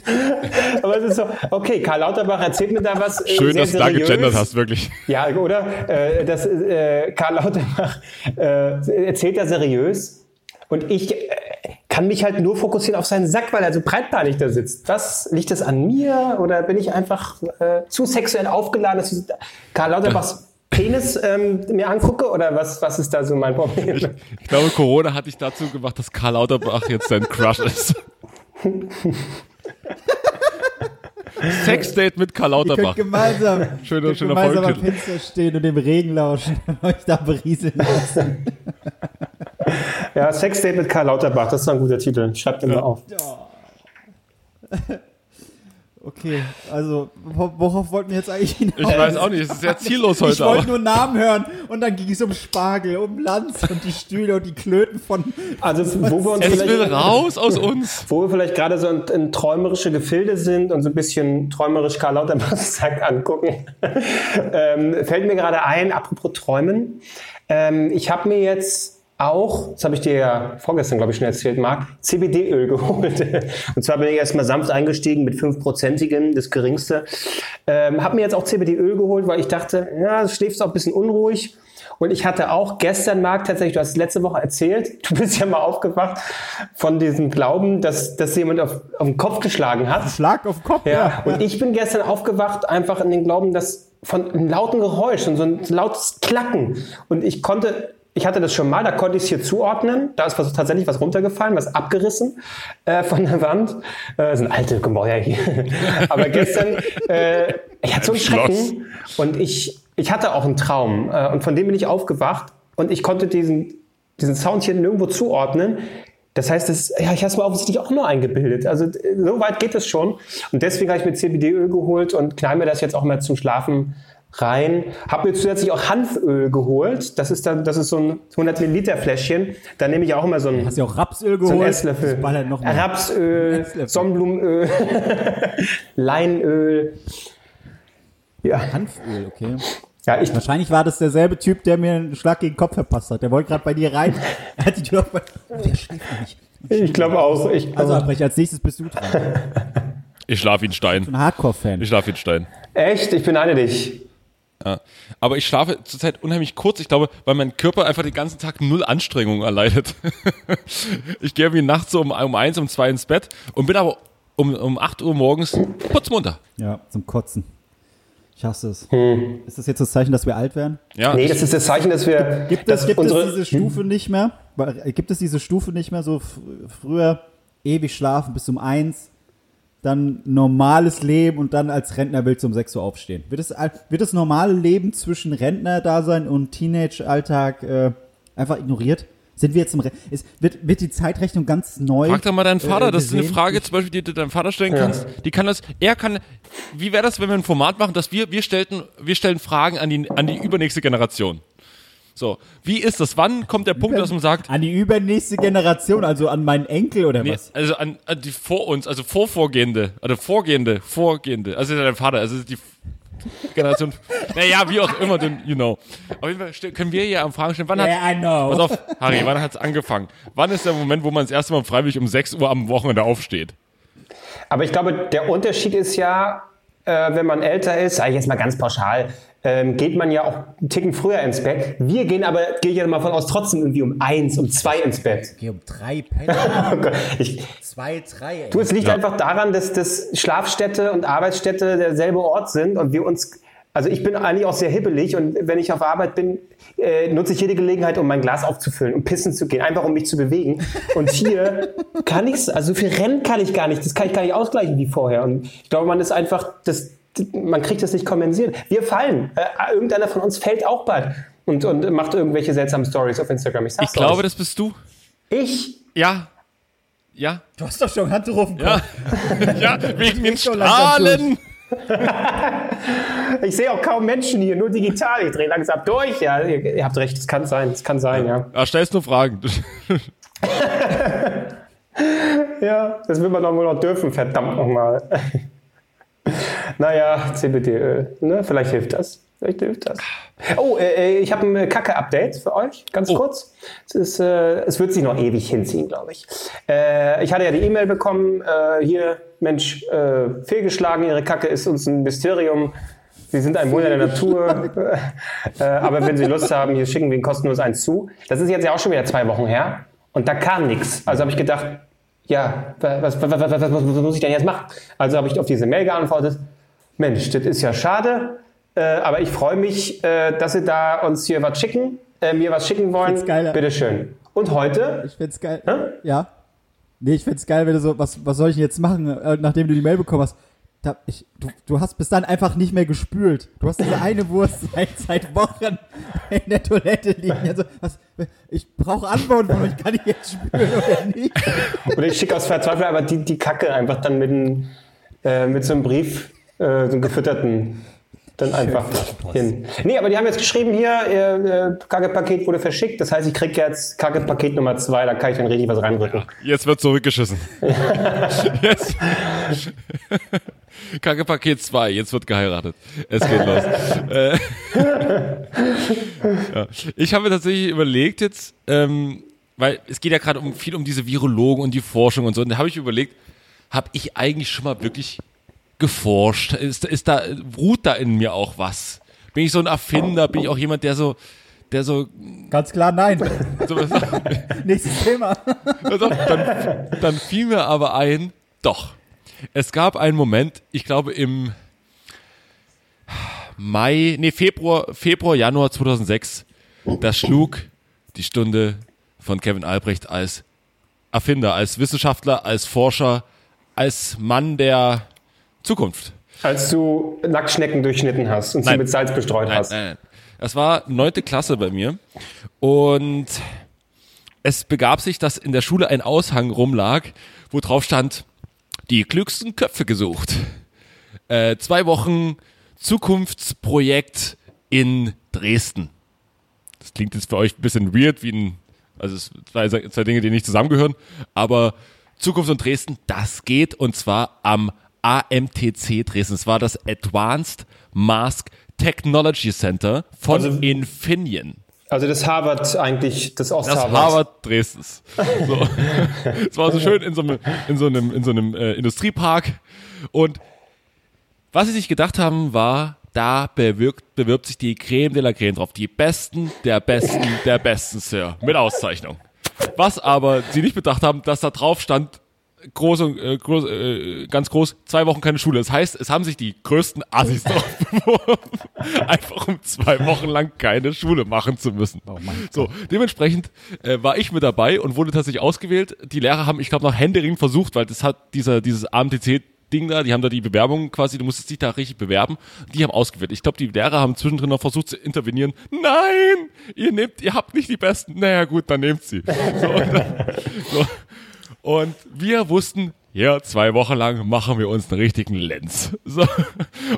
Aber es ist so, okay, Karl Lauterbach erzählt mir da was. äh, schön, sehr dass du da seriös. gegendert hast, wirklich. Ja, oder? Äh, das, äh, Karl Lauterbach äh, erzählt da seriös und ich äh, kann mich halt nur fokussieren auf seinen Sack, weil er so breitbeinig da sitzt. Was liegt das an mir oder bin ich einfach äh, zu sexuell aufgeladen, dass Karl Lauterbachs Penis ähm, mir angucke oder was, was ist da so mein Problem? Ich glaube, Corona hat dich dazu gemacht, dass Karl Lauterbach jetzt dein Crush ist. <laughs> Sexdate mit Karl Ihr könnt Lauterbach. gemeinsam, Schöner- könnt schöner gemeinsam am. Fenster stehen und dem Regen lauschen und euch da berieseln lassen. Ja, Sextape mit Karl Lauterbach, das ist ein guter Titel. Schreibt den mal auf. Okay, also wo- worauf wollten wir jetzt eigentlich hinaus? Ich weiß auch nicht, es ist sehr ziellos heute, Ich wollte nur Namen hören und dann ging es um Spargel, um Lanz und die Stühle und die Klöten von. Also, wo wir uns Es will vielleicht, raus aus uns. wo wir vielleicht gerade so in, in träumerische Gefilde sind und so ein bisschen träumerisch Karl Lauterbachs <laughs> Sack angucken, <laughs> ähm, fällt mir gerade ein, apropos Träumen. Ähm, ich habe mir jetzt auch, das habe ich dir ja vorgestern, glaube ich, schon erzählt, Marc, CBD-Öl <laughs> geholt. Und zwar bin ich erstmal sanft eingestiegen mit 5%igen, das geringste. Ähm, habe mir jetzt auch CBD-Öl geholt, weil ich dachte, ja, du schläfst auch ein bisschen unruhig. Und ich hatte auch gestern, Marc, tatsächlich, du hast es letzte Woche erzählt, <laughs> du bist ja mal aufgewacht von diesem Glauben, dass, dass jemand auf, auf den Kopf geschlagen hat. Schlag auf den Kopf, Ja, und ich bin gestern aufgewacht, einfach in den Glauben, dass von einem lauten Geräusch und so ein lautes Klacken. Und ich konnte, ich hatte das schon mal, da konnte ich es hier zuordnen. Da ist was, tatsächlich was runtergefallen, was abgerissen äh, von der Wand. Äh, das sind alte Gemäuer hier. <laughs> Aber gestern, äh, ich hatte so einen. Schrecken und ich, ich hatte auch einen Traum. Äh, und von dem bin ich aufgewacht und ich konnte diesen, diesen Sound hier nirgendwo zuordnen. Das heißt, das, ja, ich habe es mir offensichtlich auch nur eingebildet. Also äh, so weit geht es schon. Und deswegen habe ich mir CBD-Öl geholt und knall mir das jetzt auch mal zum Schlafen rein. Habe mir zusätzlich auch Hanföl geholt. Das ist dann, das ist so ein 100 Milliliter Fläschchen. Da nehme ich auch immer so ein, Hast du auch Rapsöl so ein geholt? Esslöffel. Rapsöl, Esslöffel. Sonnenblumenöl, <laughs> Leinöl. Ja, Hanföl, okay. ja ich, Wahrscheinlich war das derselbe Typ, der mir einen Schlag gegen den Kopf verpasst hat. Der wollte gerade bei dir rein. Er <laughs> hat die Tür auf. Oh, der schläft nicht. ich glaube auch. Ich, Also, Albrecht, als nächstes bist du dran. Ich schlaf wie ein Stein. Ein Hardcore-Fan. Ich schlaf wie ein Stein. echt, ich beneide dich. Ja. Aber ich schlafe zurzeit unheimlich kurz. Ich glaube, weil mein Körper einfach den ganzen Tag null Anstrengung erleidet. <laughs> ich gehe irgendwie nachts so um, um eins, um zwei ins Bett und bin aber um, um 8 Uhr morgens putzmunter. Ja, zum Kotzen. Ich hasse es. Ist das jetzt das Zeichen, dass wir alt werden? Ja, Nee, das ist das Zeichen, dass wir. Gibt dass es, gibt unsere, es diese Stufe nicht mehr? Äh, Gibt es diese Stufe nicht mehr so f- früher ewig schlafen bis um eins, dann normales Leben und dann als Rentner willst du um 6 Uhr aufstehen? Wird das, wird das normale Leben zwischen Rentner-Dasein und Teenage-Alltag äh, einfach ignoriert? Sind wir jetzt im Re ist, wird, wird die Zeitrechnung ganz neu? Frag doch mal deinen Vater, äh, das ist eine? Frage zum Beispiel, die du deinem Vater stellen kannst. Die kann das, er kann, wie wäre das, wenn wir ein Format machen, dass wir, wir stellten, wir stellen Fragen an die, an die übernächste Generation. So, wie ist das? Wann kommt der Punkt, dass man sagt, An die übernächste Generation, also an meinen Enkel oder nee, was? also an, an die vor uns, also vorvorgehende, oder vorgehende, vorgehende, also dein Vater, also die Generation, <laughs> naja, wie auch immer, denn, you know. Auf jeden Fall können wir hier am Fragen stellen, wann hat, Yeah, I know. pass auf, Harry, wann hat's angefangen? Wann ist der Moment, wo man das erste Mal freiwillig um 6 Uhr am Wochenende aufsteht? Aber ich glaube, der Unterschied ist ja, äh, wenn man älter ist, sage ich jetzt mal ganz pauschal, ähm, geht man ja auch einen Ticken früher ins Bett. Wir gehen aber, gehe ich ja mal von aus, trotzdem irgendwie um eins, um zwei ins Bett. Geh um drei Pennen, <laughs> Oh ich, zwei, drei, ey. du, es liegt einfach daran, dass das Schlafstätte und Arbeitsstätte derselbe Ort sind und wir uns, also ich bin eigentlich auch sehr hibbelig und wenn ich auf Arbeit bin, äh, nutze ich jede Gelegenheit, um mein Glas aufzufüllen, um pissen zu gehen, einfach um mich zu bewegen. Und hier kann ich's, also so viel Rennen kann ich gar nicht, das kann ich gar nicht ausgleichen wie vorher. Und ich glaube, man ist einfach, das, man kriegt das nicht kompensiert. Wir fallen. Äh, irgendeiner von uns fällt auch bald und, und macht irgendwelche seltsamen Stories auf Instagram. Ich, sag's Ich glaube, euch. das bist du. ich Ja. Ja. Du hast doch schon Handtuch auf dem Ja. ja, wegen <laughs> den Strahlen. <laughs> Ich sehe auch kaum Menschen hier, nur digital. Ich drehe langsam durch. Ja, ihr, ihr habt recht, es kann sein, es kann sein, ja. Ah, stellst nur Fragen. <laughs> Ja, das will man doch wohl noch dürfen, verdammt nochmal. Naja, CBD-Öl, ne? Vielleicht hilft das. Vielleicht hilft das. Oh, äh, äh, ich habe ein äh, Kacke-Update für euch, ganz Oh. kurz. Es, ist, äh, es wird sich noch ewig hinziehen, glaube ich. Äh, ich hatte ja die E-Mail bekommen, äh, hier, Mensch, äh, fehlgeschlagen, Ihre Kacke ist uns ein Mysterium. Sie sind ein Wunder der Natur. <laughs> <laughs> äh, aber wenn Sie Lust haben, hier schicken wir Ihnen kostenlos eins zu. Das ist jetzt ja auch schon wieder zwei Wochen her. Und da kam nichts. Also habe ich gedacht, ja, was, was, was, was muss ich denn jetzt machen? Also habe ich auf diese Mail geantwortet, Mensch, das ist ja schade, äh, aber ich freue mich, äh, dass Sie da uns hier was schicken, äh, mir was schicken wollen. geiler. Bitteschön. Und heute, Ich find's geil. Hä? Ja. Nee, ich find's geil, wenn du so, was, was soll ich jetzt machen, äh, nachdem du die Mail bekommen hast? da, ich, du, du hast bis dann einfach nicht mehr gespült. Du hast diese eine Wurst <laughs> seit, seit Wochen in der Toilette liegen. Also, was, ich brauche Antworten von euch, kann ich jetzt spülen oder nicht? Oder ich schicke aus Verzweiflung einfach die, die Kacke einfach dann mit, einem, äh, mit so einem Brief, äh, so gefütterten, dann einfach hin. Nee, aber die haben jetzt geschrieben hier, äh, äh, Kacke-Paket wurde verschickt. Das heißt, ich kriege jetzt Kacke-Paket Nummer zwei, da kann ich dann richtig was reindrücken. Jetzt wird zurückgeschissen. <laughs> jetzt. Kacke Paket 2, jetzt wird geheiratet. Es geht los. Äh, ja. Ich habe mir tatsächlich überlegt jetzt, ähm, weil es geht ja gerade um, viel um diese Virologen und die Forschung und so, und da habe ich überlegt, habe ich eigentlich schon mal wirklich geforscht? Ist, ist da, ruht da in mir auch was? Bin ich so ein Erfinder? Bin ich auch jemand, der so, der so. Ganz klar, nein. <laughs> so Nächstes Thema. Also, dann, dann fiel mir aber ein, doch. Es gab einen Moment, ich glaube im Mai, nee, Februar, Februar, Januar 2006, da schlug die Stunde von Kevin Albrecht als Erfinder, als Wissenschaftler, als Forscher, als Mann der Zukunft. Als du Nacktschnecken durchschnitten hast und Nein. sie mit Salz bestreut Nein, hast. nein, nein. Das war neunte Klasse bei mir und es begab sich, dass in der Schule ein Aushang rumlag, wo drauf stand, die klügsten Köpfe gesucht. Äh, zwei Wochen Zukunftsprojekt in Dresden. Das klingt jetzt für euch ein bisschen weird, wie ein, also zwei, zwei Dinge, die nicht zusammengehören, aber Zukunft und Dresden, das geht und zwar am AMTC Dresden. Es war das Advanced Mask Technology Center von Also- Infineon. Also das Harvard eigentlich, das Das Ost-Harvard. Harvard Dresdens. So. <laughs> Es war so schön in so einem, in so einem, in so einem äh, Industriepark. Und was sie sich gedacht haben, war, da bewirkt, bewirbt sich die Creme de la Creme drauf. Die Besten der Besten der Besten, Sir. Mit Auszeichnung. Was aber sie nicht bedacht haben, dass da drauf stand, groß und äh, groß, äh, ganz groß, zwei Wochen keine Schule. Das heißt, es haben sich die größten Assis drauf beworben, <laughs> einfach um zwei Wochen lang keine Schule machen zu müssen. so, dementsprechend äh, war ich mit dabei und wurde tatsächlich ausgewählt. Die Lehrer haben, ich glaube, noch Händering versucht, weil das hat dieser, dieses AMTC Ding da, die haben da die Bewerbung quasi, du musstest dich da richtig bewerben. Die haben ausgewählt. Ich glaube, die Lehrer haben zwischendrin noch versucht zu intervenieren. Nein, ihr nehmt, ihr habt nicht die besten. Naja, gut, dann nehmt sie. So, dann, so. Und wir wussten, ja, zwei Wochen lang machen wir uns einen richtigen Lenz. <laughs> So.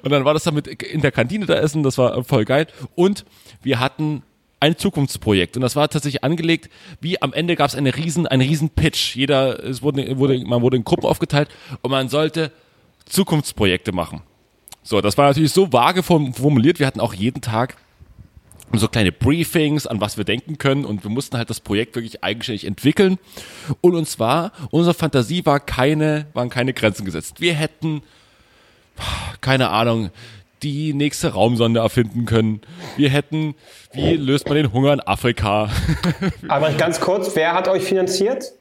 Und dann war das damit in der Kantine da essen, das war voll geil. Und wir hatten ein Zukunftsprojekt und das war tatsächlich angelegt, wie am Ende gab es eine riesen, einen riesen Pitch. Jeder, es wurde, wurde, man wurde in Gruppen aufgeteilt und man sollte Zukunftsprojekte machen. So, das war natürlich so vage form- formuliert. Wir hatten auch jeden Tag so kleine Briefings, an was wir denken können und wir mussten halt das Projekt wirklich eigenständig entwickeln. Und uns war, unsere Fantasie war keine, waren keine Grenzen gesetzt. Wir hätten, keine Ahnung, die nächste Raumsonde erfinden können. Wir hätten, wie löst man den Hunger in Afrika? <laughs> Aber ganz kurz, wer hat euch finanziert?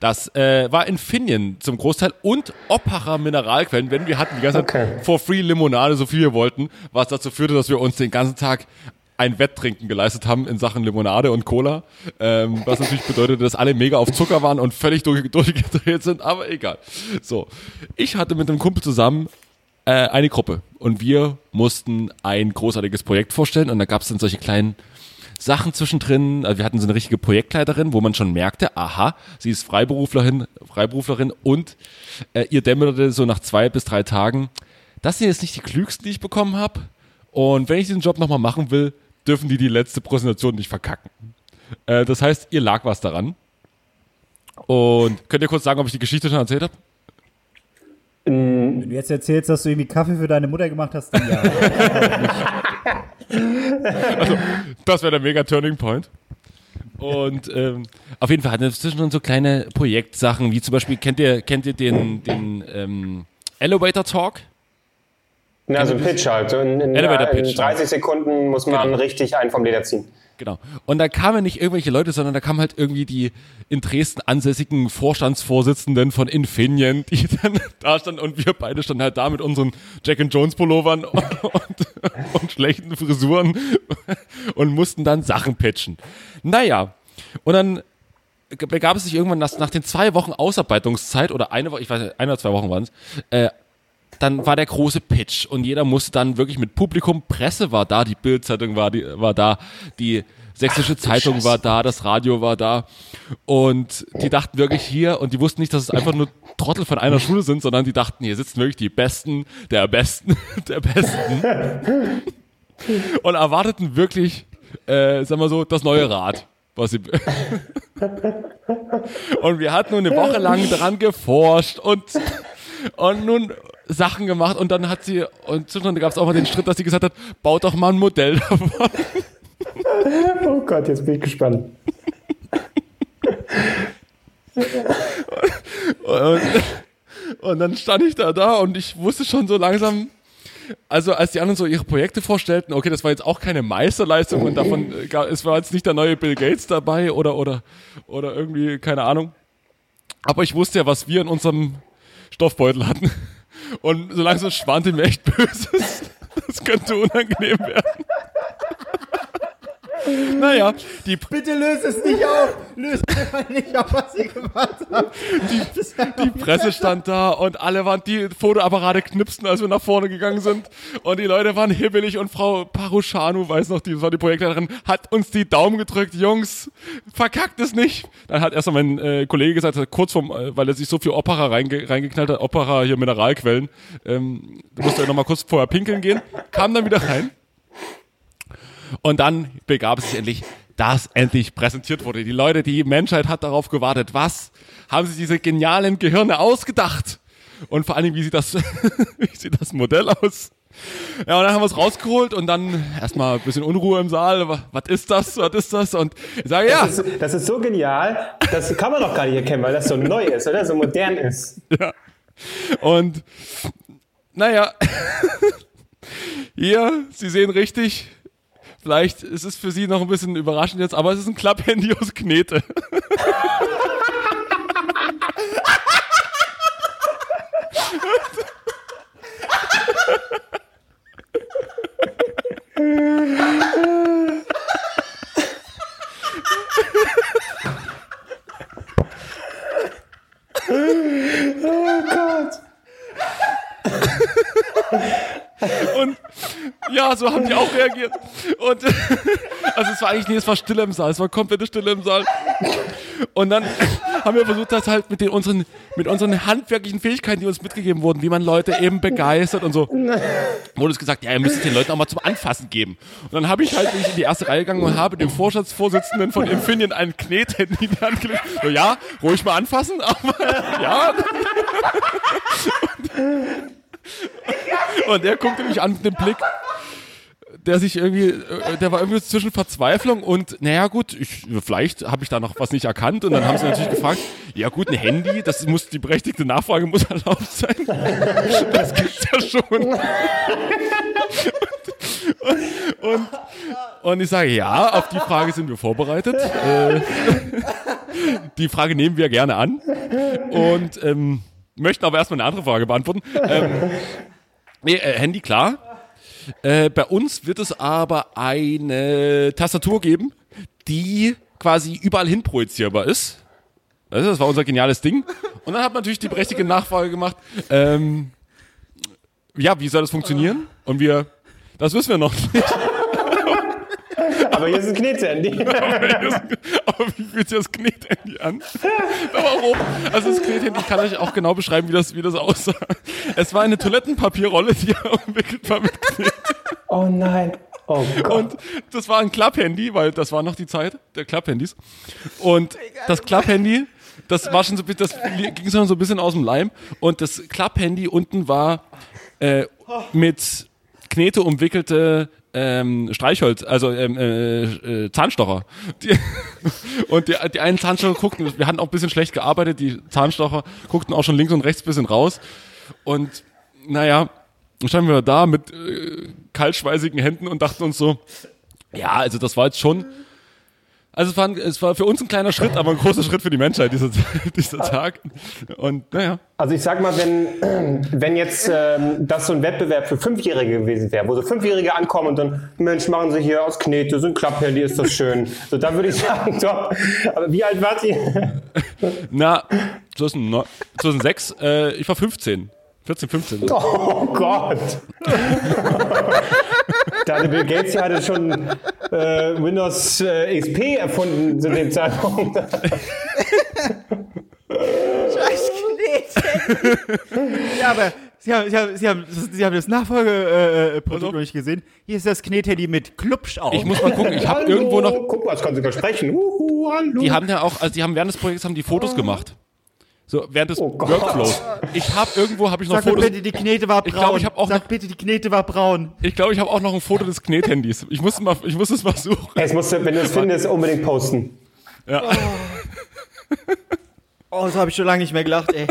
Das äh, war Infineon zum Großteil und Oppacher Mineralquellen, wenn wir hatten die ganze Okay. Zeit for free Limonade, so viel wir wollten, was dazu führte, dass wir uns den ganzen Tag ein Wetttrinken geleistet haben in Sachen Limonade und Cola, ähm, was natürlich bedeutete, dass alle mega auf Zucker waren und völlig durch, <laughs> durchgedreht sind, aber egal. So, ich hatte mit einem Kumpel zusammen äh, eine Gruppe und wir mussten ein großartiges Projekt vorstellen und da gab es dann solche kleinen Sachen zwischendrin. Also wir hatten so eine richtige Projektleiterin, wo man schon merkte, aha, sie ist Freiberuflerin, Freiberuflerin und äh, ihr dämmerte so nach zwei bis drei Tagen, das sind jetzt nicht die klügsten, die ich bekommen habe. Und wenn ich diesen Job nochmal machen will, dürfen die die letzte Präsentation nicht verkacken. Äh, das heißt, ihr lag was daran. Und könnt ihr kurz sagen, ob ich die Geschichte schon erzählt habe? Wenn du jetzt erzählst, dass du irgendwie Kaffee für deine Mutter gemacht hast, dann ja. <laughs> Das wäre der mega Turning Point. Und ähm, auf jeden Fall hatten wir zwischendrin so kleine Projektsachen, wie zum Beispiel, kennt ihr, kennt ihr den, den ähm, Elevator Talk? Na, also ein Pitch halt. So in, in, Elevator in Pitch, 30 Sekunden muss man Genau. richtig einen vom Leder ziehen. Genau. Und da kamen nicht irgendwelche Leute, sondern da kamen halt irgendwie die in Dresden ansässigen Vorstandsvorsitzenden von Infineon, die <laughs> dann da standen und wir beide standen halt da mit unseren Jack and Jones Pullovern und, <laughs> und, und schlechten Frisuren und mussten dann Sachen pitchen. Naja. Und dann begab es sich irgendwann nach, nach den zwei Wochen Ausarbeitungszeit oder eine Woche, ich weiß nicht, ein oder zwei Wochen waren es, äh, dann war der große Pitch und jeder musste dann wirklich mit Publikum, Presse war da, die Bildzeitung war, die, war da, die Sächsische Zeitung war da, das Radio war da und die dachten wirklich hier und die wussten nicht, dass es einfach nur Trottel von einer Schule sind, sondern die dachten, hier sitzen wirklich die Besten, der Besten, <laughs> der Besten <laughs> und erwarteten wirklich, äh, sagen wir so, das neue Rad. Was sie <laughs> und wir hatten nun eine Woche lang dran geforscht und, und nun Sachen gemacht und dann hat sie, und zwischendurch gab es auch mal den Schritt, dass sie gesagt hat, baut doch mal ein Modell <laughs> davon. Oh Gott, jetzt bin ich gespannt. Und, und dann stand ich da da und ich wusste schon so langsam, also als die anderen so ihre Projekte vorstellten, okay, das war jetzt auch keine Meisterleistung und davon, äh, es war jetzt nicht der neue Bill Gates dabei oder, oder, oder irgendwie, keine Ahnung. Aber ich wusste ja, was wir in unserem Stoffbeutel hatten. Und so langsam schwante mir echt Böses. <laughs> Das könnte unangenehm werden. <laughs> Naja, die, Bitte löse es nicht auf. Löse einfach nicht auf, was ihr gemacht habt. die Presse stand da und alle waren, die Fotoapparate knipsten, als wir nach vorne gegangen sind. Und die Leute waren hibbelig und Frau Paruschanu, weiß noch, die war die Projektleiterin, hat uns die Daumen gedrückt. Jungs, verkackt es nicht. Dann hat erst mein äh, Kollege gesagt, kurz vorm, äh, weil er sich so viel Opera reinge reingeknallt hat, Opera hier Mineralquellen, ähm, musste er nochmal kurz vorher pinkeln gehen, kam dann wieder rein. Und dann begab es sich endlich, dass endlich präsentiert wurde. Die Leute, die Menschheit hat darauf gewartet. Was haben sich diese genialen Gehirne ausgedacht? Und vor allen Dingen, wie sieht das, <laughs> wie sieht das Modell aus? Ja, und dann haben wir es rausgeholt und dann erstmal ein bisschen Unruhe im Saal. Was ist das? Was ist das? Und ich sage, ja, Das, ist, das ist so genial, das kann man doch gar nicht erkennen, weil das so neu ist, oder? So modern ist. Und naja, <laughs> hier, Sie sehen richtig, vielleicht ist es für Sie noch ein bisschen überraschend jetzt, aber es ist ein Klapphandy aus Knete. <laughs> Und ja, so haben die auch reagiert. Und <laughs> also es war eigentlich nie, es war Stille im Saal, es war komplette Stille im Saal. Und dann haben wir versucht, das halt mit den unseren, mit unseren handwerklichen Fähigkeiten, die uns mitgegeben wurden, wie man Leute eben begeistert und so, wurde es gesagt, ja, ihr müsst den Leuten auch mal zum Anfassen geben. Und dann habe ich halt bin in die erste Reihe gegangen und habe dem Vorstandsvorsitzenden von Infineon einen Knethandy in die Hand gelegt. So, ja, ruhig mal anfassen, aber ja. Und er guckte mich an mit dem Blick, der sich irgendwie, äh, der war irgendwie zwischen Verzweiflung und, naja gut, ich, vielleicht habe ich da noch was nicht erkannt und dann haben sie natürlich gefragt, ja gut, ein Handy, das muss, die berechtigte Nachfrage muss erlaubt sein. Das gibt's ja schon. Und, und, und ich sage, ja, auf die Frage sind wir vorbereitet. Äh, die Frage nehmen wir gerne an und ähm, möchten aber erstmal eine andere Frage beantworten. Ähm, <laughs> nee, äh, Handy klar. Äh, bei uns wird es aber eine Tastatur geben, die quasi überall hin projizierbar ist. Also das war unser geniales Ding. Und dann hat man natürlich die berechtigte Nachfrage gemacht. Ähm, ja, wie soll das funktionieren? Und wir, das wissen wir noch nicht. Aber hier ist ein Knethandy. <laughs> Aber wie fühlt sich das Knethandy an? Warum? Also das Knethandy kann ich auch genau beschreiben, wie das, wie das aussah. Es war eine Toilettenpapierrolle, die <laughs> umwickelt war mit Knete. Oh nein. Oh Gott. Und das war ein Klapphandy, weil das war noch die Zeit der Klapphandys. Und das Klapphandy, das war schon so, ein bisschen- das ging schon so ein bisschen aus dem Leim. Und das Klapphandy unten war äh, mit Knete umwickelte ähm, Streichholz, also ähm, äh, äh, Zahnstocher. Die, <laughs> und die, die einen Zahnstocher guckten, wir hatten auch ein bisschen schlecht gearbeitet, die Zahnstocher guckten auch schon links und rechts ein bisschen raus. Und naja, standen wir da mit äh, kaltschweißigen Händen und dachten uns so, ja, also das war jetzt schon, also es war, ein, es war für uns ein kleiner Schritt, aber ein großer Schritt für die Menschheit, dieser, <laughs> dieser Tag. Und naja, Also ich sag mal, wenn, <clears throat> wenn jetzt ähm, das so ein Wettbewerb für Fünfjährige gewesen wäre, wo so Fünfjährige ankommen und dann, Mensch, machen sie hier aus Knete, so ein Klapphandy, ist das schön. <laughs> So, dann würde ich sagen, <laughs> top. Aber wie alt wart ihr? na, 2009 2006, äh, ich war 15. 14, 15. Oh Gott. <laughs> da hatte Bill Gates ja hatte schon äh, Windows äh, XP erfunden zu dem Zeitpunkt. Scheiß Knete. <laughs> ja, aber Sie haben, Sie haben, Sie haben, Sie haben das Nachfolgeprodukt äh, Produkt noch nicht gesehen. Hier ist das Knethandy mit Klubsch auf. Ich muss mal gucken, ich habe irgendwo noch. Guck mal, das kann sogar sprechen. Uhu, hallo. Die haben ja auch, also die haben während des Projekts haben die Fotos gemacht. So, während des Oh. Workflows. Ich habe irgendwo, habe ich noch Sag Fotos. bitte, die Knete war braun. Ich glaube, ich hab auch Sag noch- bitte, die Knete war braun. Ich glaube, ich habe auch noch ein Foto des Knethandys. Ich muss mal, ich muss es mal suchen. Jetzt musst du, wenn du es findest, unbedingt posten. Oh, so habe ich schon lange nicht mehr gelacht, ey.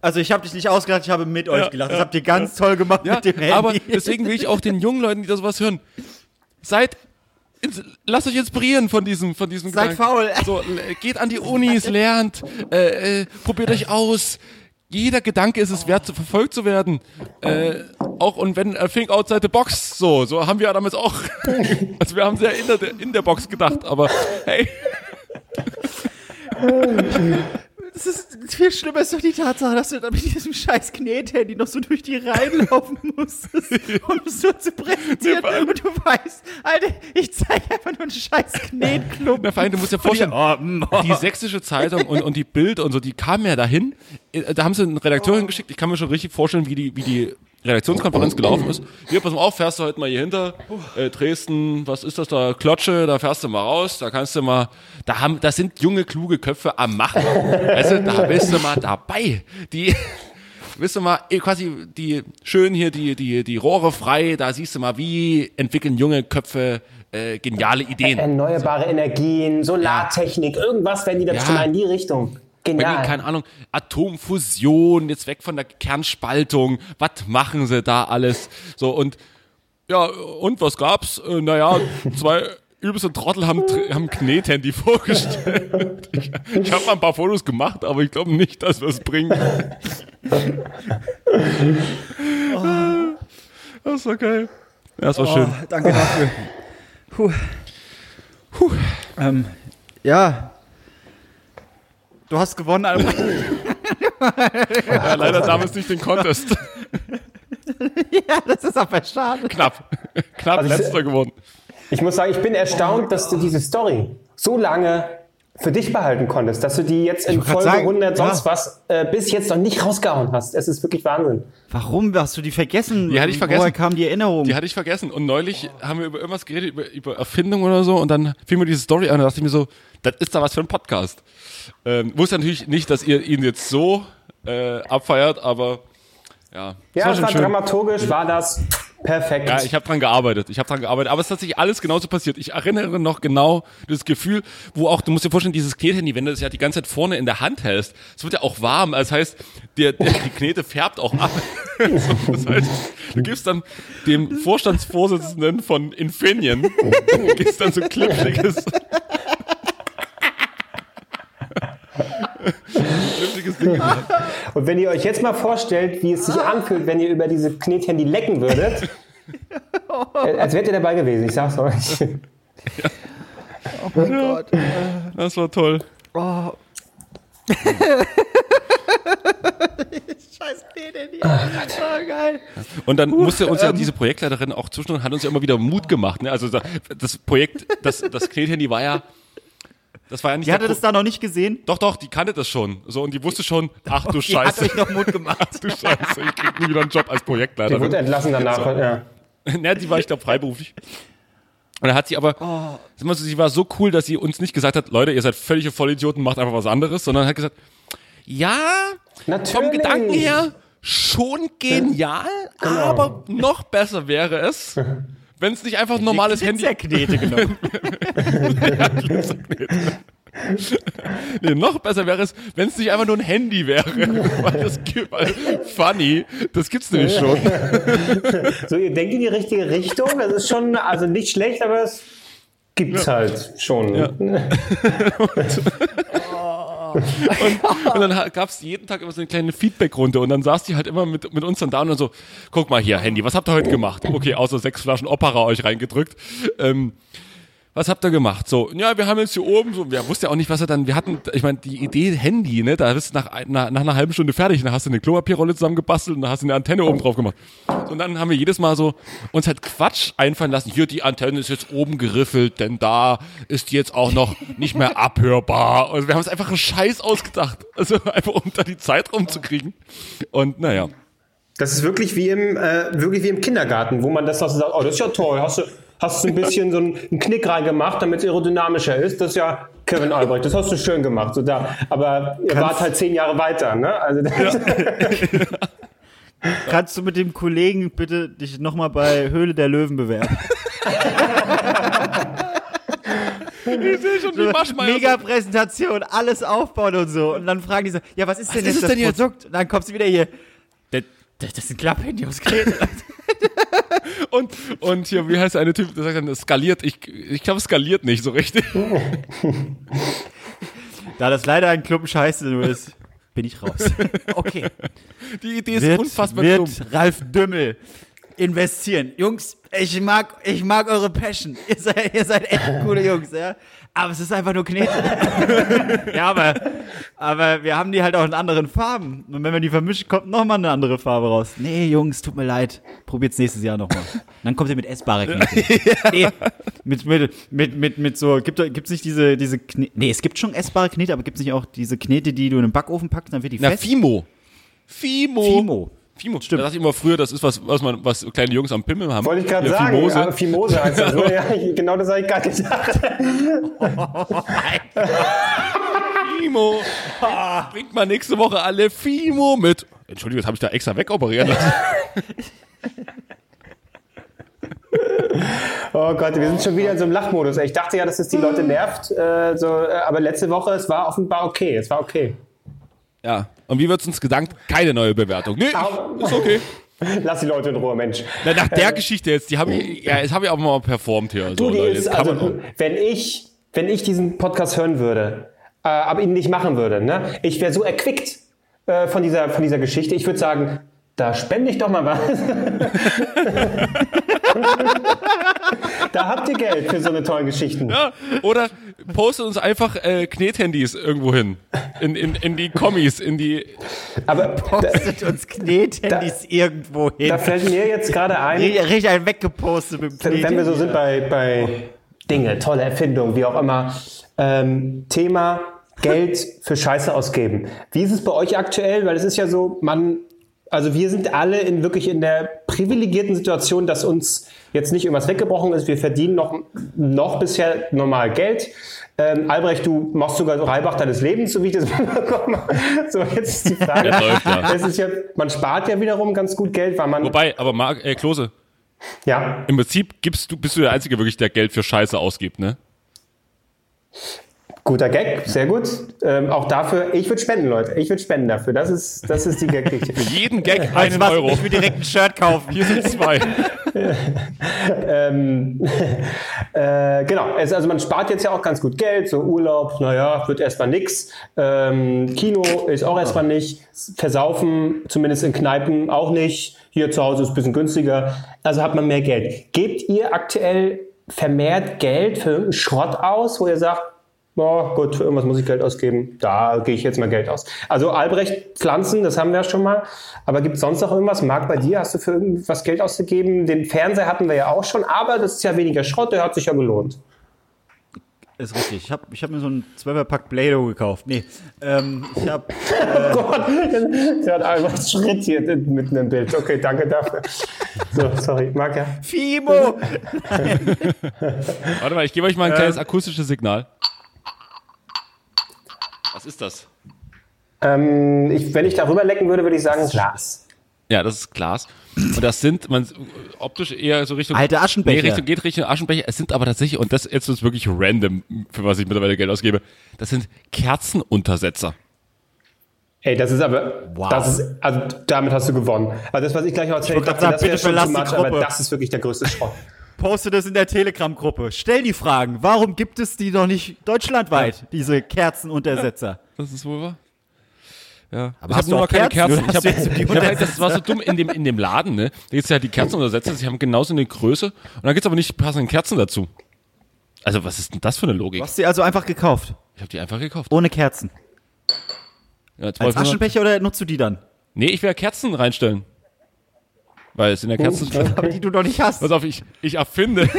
Also ich habe dich nicht ausgelacht, ich habe mit euch gelacht. Das habt ihr ganz toll gemacht Ja, mit dem Handy. aber deswegen will ich auch den jungen Leuten, die da sowas hören, seid, lasst euch inspirieren von diesem, von diesem Seid Gedanken. faul. So, geht an die Unis, lernt, äh, äh, probiert euch aus. Jeder Gedanke ist es wert, verfolgt zu werden. Äh, auch und wenn äh, think outside the box, so, so haben wir ja damals auch. <laughs> also wir haben sehr in der, in der Box gedacht, aber hey, <laughs> Das ist viel schlimmer ist doch die Tatsache, dass du da mit diesem scheiß Knethandy noch so durch die Reihen laufen musstest, um es so zu präsentieren. Ja, Und du weißt, Alter, ich zeige einfach nur einen scheiß Knetklumpen. na, vor allem, du musst dir vorstellen, Oh, mm, oh. die sächsische Zeitung und, und die Bild und so, die kamen ja dahin. Äh, Da haben sie einen Redakteur hingeschickt. Ich kann mir schon richtig vorstellen, wie die, wie die Redaktionskonferenz gelaufen ist. Hier, pass mal auf, fährst du heute mal hier hinter. Äh, Dresden, was ist das da? Klotsche, da fährst du mal raus. Da kannst du mal, da haben, das sind junge, kluge Köpfe am Machen. Weißt du, da bist du mal dabei. Die, <laughs> Wisst ihr mal, eh, quasi die schön hier die, die, die Rohre frei, da siehst du mal, wie entwickeln junge Köpfe äh, geniale Ideen. Erneuerbare Energien, Solartechnik, irgendwas werden die da Ja. mal in die Richtung. Genial. keine Ahnung, Atomfusion, jetzt weg von der Kernspaltung, was machen sie da alles? So, und ja, und was gab's? Äh, naja, zwei übelste Trottel haben, haben Knethandy <laughs> vorgestellt. Ich, ich habe mal ein paar Fotos gemacht, aber ich glaube nicht, dass wir es bringen. Das war geil. Ja, das war schön. Oh, danke dafür. Puh. Puh. Ähm, ja. Du hast gewonnen, Albert. <laughs> Ja, leider damals nicht den Contest. <laughs> ja, das ist aber schade. Knapp. Knapp Also ich- letzter geworden. Ich muss sagen, ich bin erstaunt, dass du diese Story so lange für dich behalten konntest, dass du die jetzt in Folge sagen, 100 sonst ja. was äh, bis jetzt noch nicht rausgehauen hast. Es ist wirklich Wahnsinn. Warum hast du die vergessen? Die hatte ich vergessen. Woher kam die Erinnerung? Die hatte ich vergessen. Und neulich haben wir über irgendwas geredet, über, über Erfindung oder so. Und dann fiel mir diese Story an und dachte ich mir so, das ist da was für ein Podcast. Ähm, wusste natürlich nicht, dass ihr ihn jetzt so äh, abfeiert, aber ja. Ja, war es schon war schön. dramaturgisch, war das perfekt. Ja, ich habe dran gearbeitet. Ich habe dran gearbeitet. Aber es hat sich alles genauso passiert. Ich erinnere noch genau das Gefühl, wo auch, du musst dir vorstellen, dieses Knethandy, wenn du das ja die ganze Zeit vorne in der Hand hältst, es wird ja auch warm. Das heißt, der, der, die Knete färbt auch ab. <laughs> das heißt, du gibst dann dem Vorstandsvorsitzenden von Infineon, gibst dann so ein <laughs> die. Und wenn ihr euch jetzt mal vorstellt, wie es sich anfühlt, wenn ihr über diese Knethandy lecken würdet, <laughs> als wärt ihr dabei gewesen, ich sag's euch. oh mein Gott. Das war toll. Oh. <laughs> Scheiß Knethandy. Ah, Oh, geil. Und dann musste uns ja diese Projektleiterin auch zwischendurch hat uns ja immer wieder Mut gemacht. Ne? Also da- das Projekt, das, das Knethandy war ja, das war ja nicht. Die hatte das da noch nicht gesehen. doch, doch, die kannte das schon. So und die wusste schon, ach du <laughs> Die hat Scheiße, euch noch Mut gemacht. <laughs> ach du Scheiße, ich krieg nie wieder einen Job als Die wurde entlassen danach. Ja. <laughs> ne, die war ich glaube freiberuflich. Und dann hat sie aber, so, sie war so cool, dass sie uns nicht gesagt hat, Leute, ihr seid völlige Vollidioten, macht einfach was anderes, sondern hat gesagt, ja, vom Natürlich. Gedanken her schon genial, aber noch besser wäre es, wenn es nicht einfach ein normales Handy Knete genommen. <laughs> Nee, noch besser wäre es, wenn es nicht einfach nur ein Handy wäre. <laughs> weil das gibt, weil funny, das gibt's nämlich schon. <laughs> So, ihr denkt in die richtige Richtung. Das ist schon, also nicht schlecht, aber es gibt's halt schon. Und dann gab es jeden Tag immer so eine kleine Feedback-Runde und dann saß die halt immer mit, mit uns dann da und dann so, guck mal hier, Handy, was habt ihr heute gemacht? Okay, außer sechs Flaschen Opera euch reingedrückt. Ähm, was habt ihr gemacht? So, ja, wir haben jetzt hier oben, so, wir wussten ja auch nicht, was er dann, wir hatten, ich meine, die Idee Handy, ne, da bist du nach, nach, nach einer halben Stunde fertig, dann hast du eine Klopapierrolle zusammengebastelt und dann hast du eine Antenne oben drauf gemacht. Und dann haben wir jedes Mal so uns halt Quatsch einfallen lassen, hier, die Antenne ist jetzt oben geriffelt, denn da ist die jetzt auch noch nicht mehr abhörbar. Und wir haben uns einfach einen Scheiß ausgedacht. Also einfach, um da die Zeit rumzukriegen. Und naja. Das ist wirklich wie im, äh, wirklich wie im Kindergarten, wo man das auch so sagt, oh, das ist ja toll, hast du, hast du ein bisschen so einen, einen Knick reingemacht, damit es aerodynamischer ist. Das ist ja Kevin Albrecht, das hast du schön gemacht. So da. Aber ihr wart halt zehn Jahre weiter, ne? Also das, <laughs> Kannst du mit dem Kollegen bitte dich nochmal bei Höhle der Löwen bewerben? Ich sehe schon die Maschmeier. Mega Präsentation, alles aufbauen und so. Und dann fragen die so, ja, was ist denn ist jetzt es denn das jetzt? Produkt? Und dann kommst du wieder hier, das, das, das ist ein Klapphandy aus Kreta. <laughs> Und, und hier, wie heißt der eine Typ, der sagt dann, es skaliert. Ich, ich glaube, es skaliert nicht so richtig. <laughs> da das leider ein Klumpen Scheiße nur ist, bin ich raus. Okay. Die Idee ist wird, unfassbar wird dumm. Ralf Dümmel investieren. Jungs, ich mag, ich mag eure Passion. Ihr seid, ihr seid echt coole Jungs, ja. Aber es ist einfach nur Knete. <laughs> ja, aber, aber wir haben die halt auch in anderen Farben. Und wenn wir die vermischen, kommt nochmal eine andere Farbe raus. Nee, Jungs, tut mir leid. Probiert's nächstes Jahr nochmal. Dann kommt ihr mit essbare Knete. <laughs> nee, mit, mit, mit, mit, mit so, gibt, gibt's nicht diese, diese Knete, nee, es gibt schon essbare Knete, aber gibt's nicht auch diese Knete, die du in den Backofen packst, dann wird die Na, fest? Fimo. Fimo. Fimo. Fimo. Stimmt. Da dachte ich immer früher, das ist was, was man, was kleine Jungs am Pimmel haben. wollte ich gerade Ja, sagen. Fimose. aber Fimose heißt das. <laughs> ja, genau das habe ich gerade gedacht. Fimo. Bringt mal nächste Woche alle Fimo mit. Entschuldigung, das habe ich da extra wegoperieren lassen. <laughs> Oh Gott, wir sind schon wieder in so einem Lachmodus. Ich dachte ja, dass es die Leute nervt. Äh, so, äh, aber letzte Woche, es war offenbar okay. Es war okay. Ja. Und wie wird's uns gedankt? Keine neue Bewertung. Nee, ist okay. <laughs> Lass die Leute in Ruhe, Mensch. Na, nach der Geschichte jetzt, die habe ich, ja, jetzt habe ich auch mal performt hier. Du, So, die Leute, ist, also, wenn ich, wenn ich diesen Podcast hören würde, äh, aber ihn nicht machen würde, ne, ich wäre so erquickt äh, von, dieser, von dieser Geschichte. Ich würde sagen, da spende ich doch mal was. <laughs> da habt ihr Geld für so eine tollen Geschichten. Ja, oder postet uns einfach äh, Knethandys irgendwo hin. In, in, in die Kommis, in die. Aber da, Postet uns Knethandys irgendwo hin. da fällt mir jetzt gerade ein, Richtig einen weggepostet mit dem wenn, wenn wir so sind bei, bei Dinge, tolle Erfindungen, wie auch immer, ähm, Thema Geld für Scheiße ausgeben. Wie ist es bei euch aktuell? Weil es ist ja so, man, also wir sind alle in wirklich in der privilegierten Situation, dass uns jetzt nicht irgendwas weggebrochen ist. Wir verdienen noch, noch bisher normal Geld. Ähm, Albrecht, du machst sogar so Reibach deines Lebens, so wie ich das <laughs> mitbekomme. So, jetzt ist die Frage. Ja, läuft, ja. Es ist ja, man spart ja wiederum ganz gut Geld, weil man, Wobei, aber Marc, äh, Klose, ja, im Prinzip gibst du, bist du der Einzige wirklich, der Geld für Scheiße ausgibt, ne? Guter Gag, sehr gut. Ähm, auch dafür, ich würde spenden, Leute. Ich würde spenden dafür. Das ist, das ist die Gag-Geschichte. Für <laughs> jeden Gag du einen was? Euro. Ich will direkt ein Shirt kaufen. Hier sind zwei. <laughs> ähm, <laughs> äh, genau, es, also man spart jetzt ja auch ganz gut Geld. So Urlaub, naja, wird erstmal nix. Ähm, Kino ist auch erstmal nicht. Versaufen, zumindest in Kneipen, auch nicht. Hier zu Hause ist ein bisschen günstiger. Also hat man mehr Geld. Gebt ihr aktuell vermehrt Geld für irgendeinen Schrott aus, wo ihr sagt, Boah, gut, für irgendwas muss ich Geld ausgeben. Da gehe ich jetzt mal Geld aus. Also Albrecht, Pflanzen, das haben wir ja schon mal. Aber gibt es sonst noch irgendwas? Marc, bei dir hast du für irgendwas Geld auszugeben? Den Fernseher hatten wir ja auch schon, aber das ist ja weniger Schrott, der hat sich ja gelohnt. Ist richtig. Ich habe ich hab mir so einen 12er-Pack Play-Doh gekauft. Nee, ähm, ich habe <laughs> Oh Gott, der hat Albrecht Schritt hier mitten im Bild. Okay, danke dafür. So, sorry, Marc, ja. Fimo. <laughs> <laughs> Warte mal, ich gebe euch mal ein kleines akustisches Signal. Was ist das? Ähm, ich, wenn ich darüber lecken würde, würde ich sagen Glas. Ja, das ist Glas. Und das sind, man optisch eher so Richtung. Alte Aschenbecher. Nee, Richtung, geht Richtung Aschenbecher. Es sind aber tatsächlich, und das jetzt ist wirklich random, für was ich mittlerweile Geld ausgebe. Das sind Kerzenuntersetzer. Ey, das ist aber, Wow. das ist, also damit hast du gewonnen. Also das, was ich gleich noch erzählt habe, das wäre schon die much, aber das ist wirklich der größte Schrott. Poste das in der Telegram-Gruppe. Stell die Fragen. Warum gibt es die noch nicht deutschlandweit, diese Kerzenuntersetzer? Das ist wohl wahr. Ja. Aber ich habe du nur noch keine Kerzen, Ich hab, du die <laughs> ich hab, das war so dumm in dem, in dem Laden, ne? Da gibt's ja die Kerzenuntersetzer, die haben genauso eine Größe und dann gibt's aber nicht die passenden Kerzen dazu. Also, was ist denn das für eine Du Logik? hast sie also einfach gekauft. Ich habe die einfach gekauft. Ohne Kerzen. Ja, Als Aschenbecher oder nutzt du die dann? Nee, ich werde Kerzen reinstellen. Weil es in der Kerzen. Aber die du doch nicht hast. Pass auf, ich, ich erfinde. <laughs>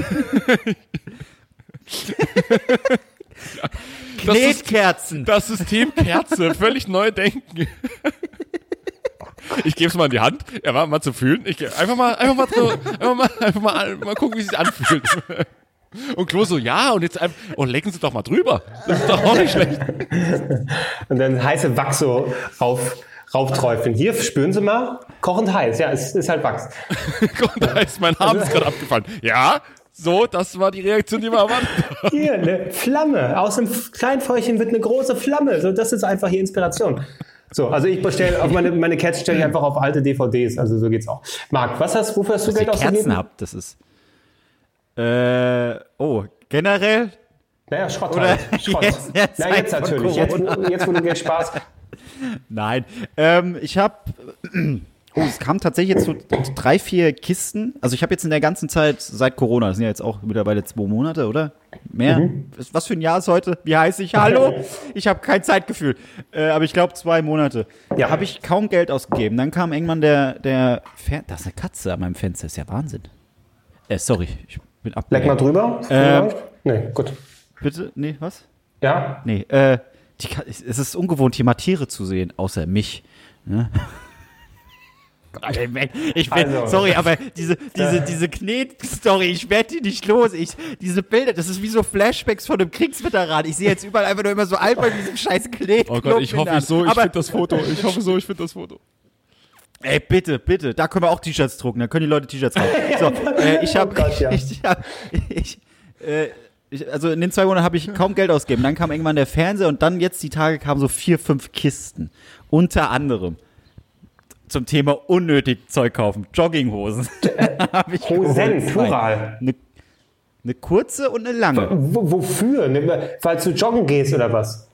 das, ist, Knetkerzen. das System Kerze, völlig neu denken. Ich gebe es mal in die Hand, er war mal zu fühlen. Ich einfach mal, einfach mal, drüber- einfach mal, einfach mal, mal gucken, wie es sich anfühlt. Und Klo so, ja, und jetzt einfach, oh, lecken Sie doch mal drüber. Das ist doch auch nicht schlecht. Und dann heiße Wachs so rauf, raufträufeln. Hier, spüren Sie mal, kochend heiß. Ja, es ist halt Wachs. Und da ist mein Arm ist gerade abgefallen. Ja, so, das war die Reaktion, die wir erwartet haben. <laughs> Hier, eine Flamme. Aus einem kleinen Feuerchen wird eine große Flamme. So, das ist einfach hier Inspiration. So, also ich bestelle auf meine, meine Kerzen stelle ich einfach auf alte DVDs. Also so geht's auch. Marc, was hast, wofür hast du ihr Geld ausgegeben? Kerzen habt, das ist. Äh, oh, generell? Naja, Schrott Oder halt. <laughs> Schrott. jetzt Na, jetzt natürlich. Jetzt, jetzt, wo du Geld sparst. Nein. Ähm, ich habe. Oh, es kam tatsächlich jetzt so drei, vier Kisten. Also ich habe jetzt in der ganzen Zeit seit Corona, das sind ja jetzt auch mittlerweile zwei Monate, oder? Mehr? Mhm. Was- für ein Jahr ist heute? Wie heiß ich? Hallo? <laughs> Ich habe kein Zeitgefühl. Äh, aber ich glaube zwei Monate. Ja. Habe ich kaum Geld ausgegeben. Dann kam irgendwann der, der Fer Da ist eine Katze an meinem Fenster, ist ja Wahnsinn. Äh, sorry, ich bin ab. Leck mal drüber. Ähm. nee, gut. Bitte? Nee, was? Ja, Nee, äh, die, Ka- es ist ungewohnt, hier mal Tiere zu sehen, außer mich. Ne? Ich bin, Also. sorry, aber diese, diese, <laughs> diese Knet-Story, ich werde die nicht los. Ich, diese Bilder, das ist wie so Flashbacks von einem Kriegsveteran. Ich sehe jetzt überall einfach nur immer so Alper in diesem scheiß Knet. Oh Gott, ich hoffe so, ich finde das Foto. Ich hoffe so, ich finde das Foto. Ey, bitte, bitte, da können wir auch T-Shirts drucken, dann können die Leute T-Shirts kaufen. So, äh, ich habe, Oh Gott, ja. <laughs> ich, hab, ich, äh, ich, also in den zwei Monaten habe ich kaum Geld ausgegeben. Dann kam irgendwann der Fernseher und dann jetzt die Tage kamen so vier, fünf Kisten. Unter anderem zum Thema unnötig Zeug kaufen. Jogginghosen. <laughs> Hab ich Hosen. Plural. Eine, eine kurze und eine lange. W wofür? Falls du joggen gehst oder was?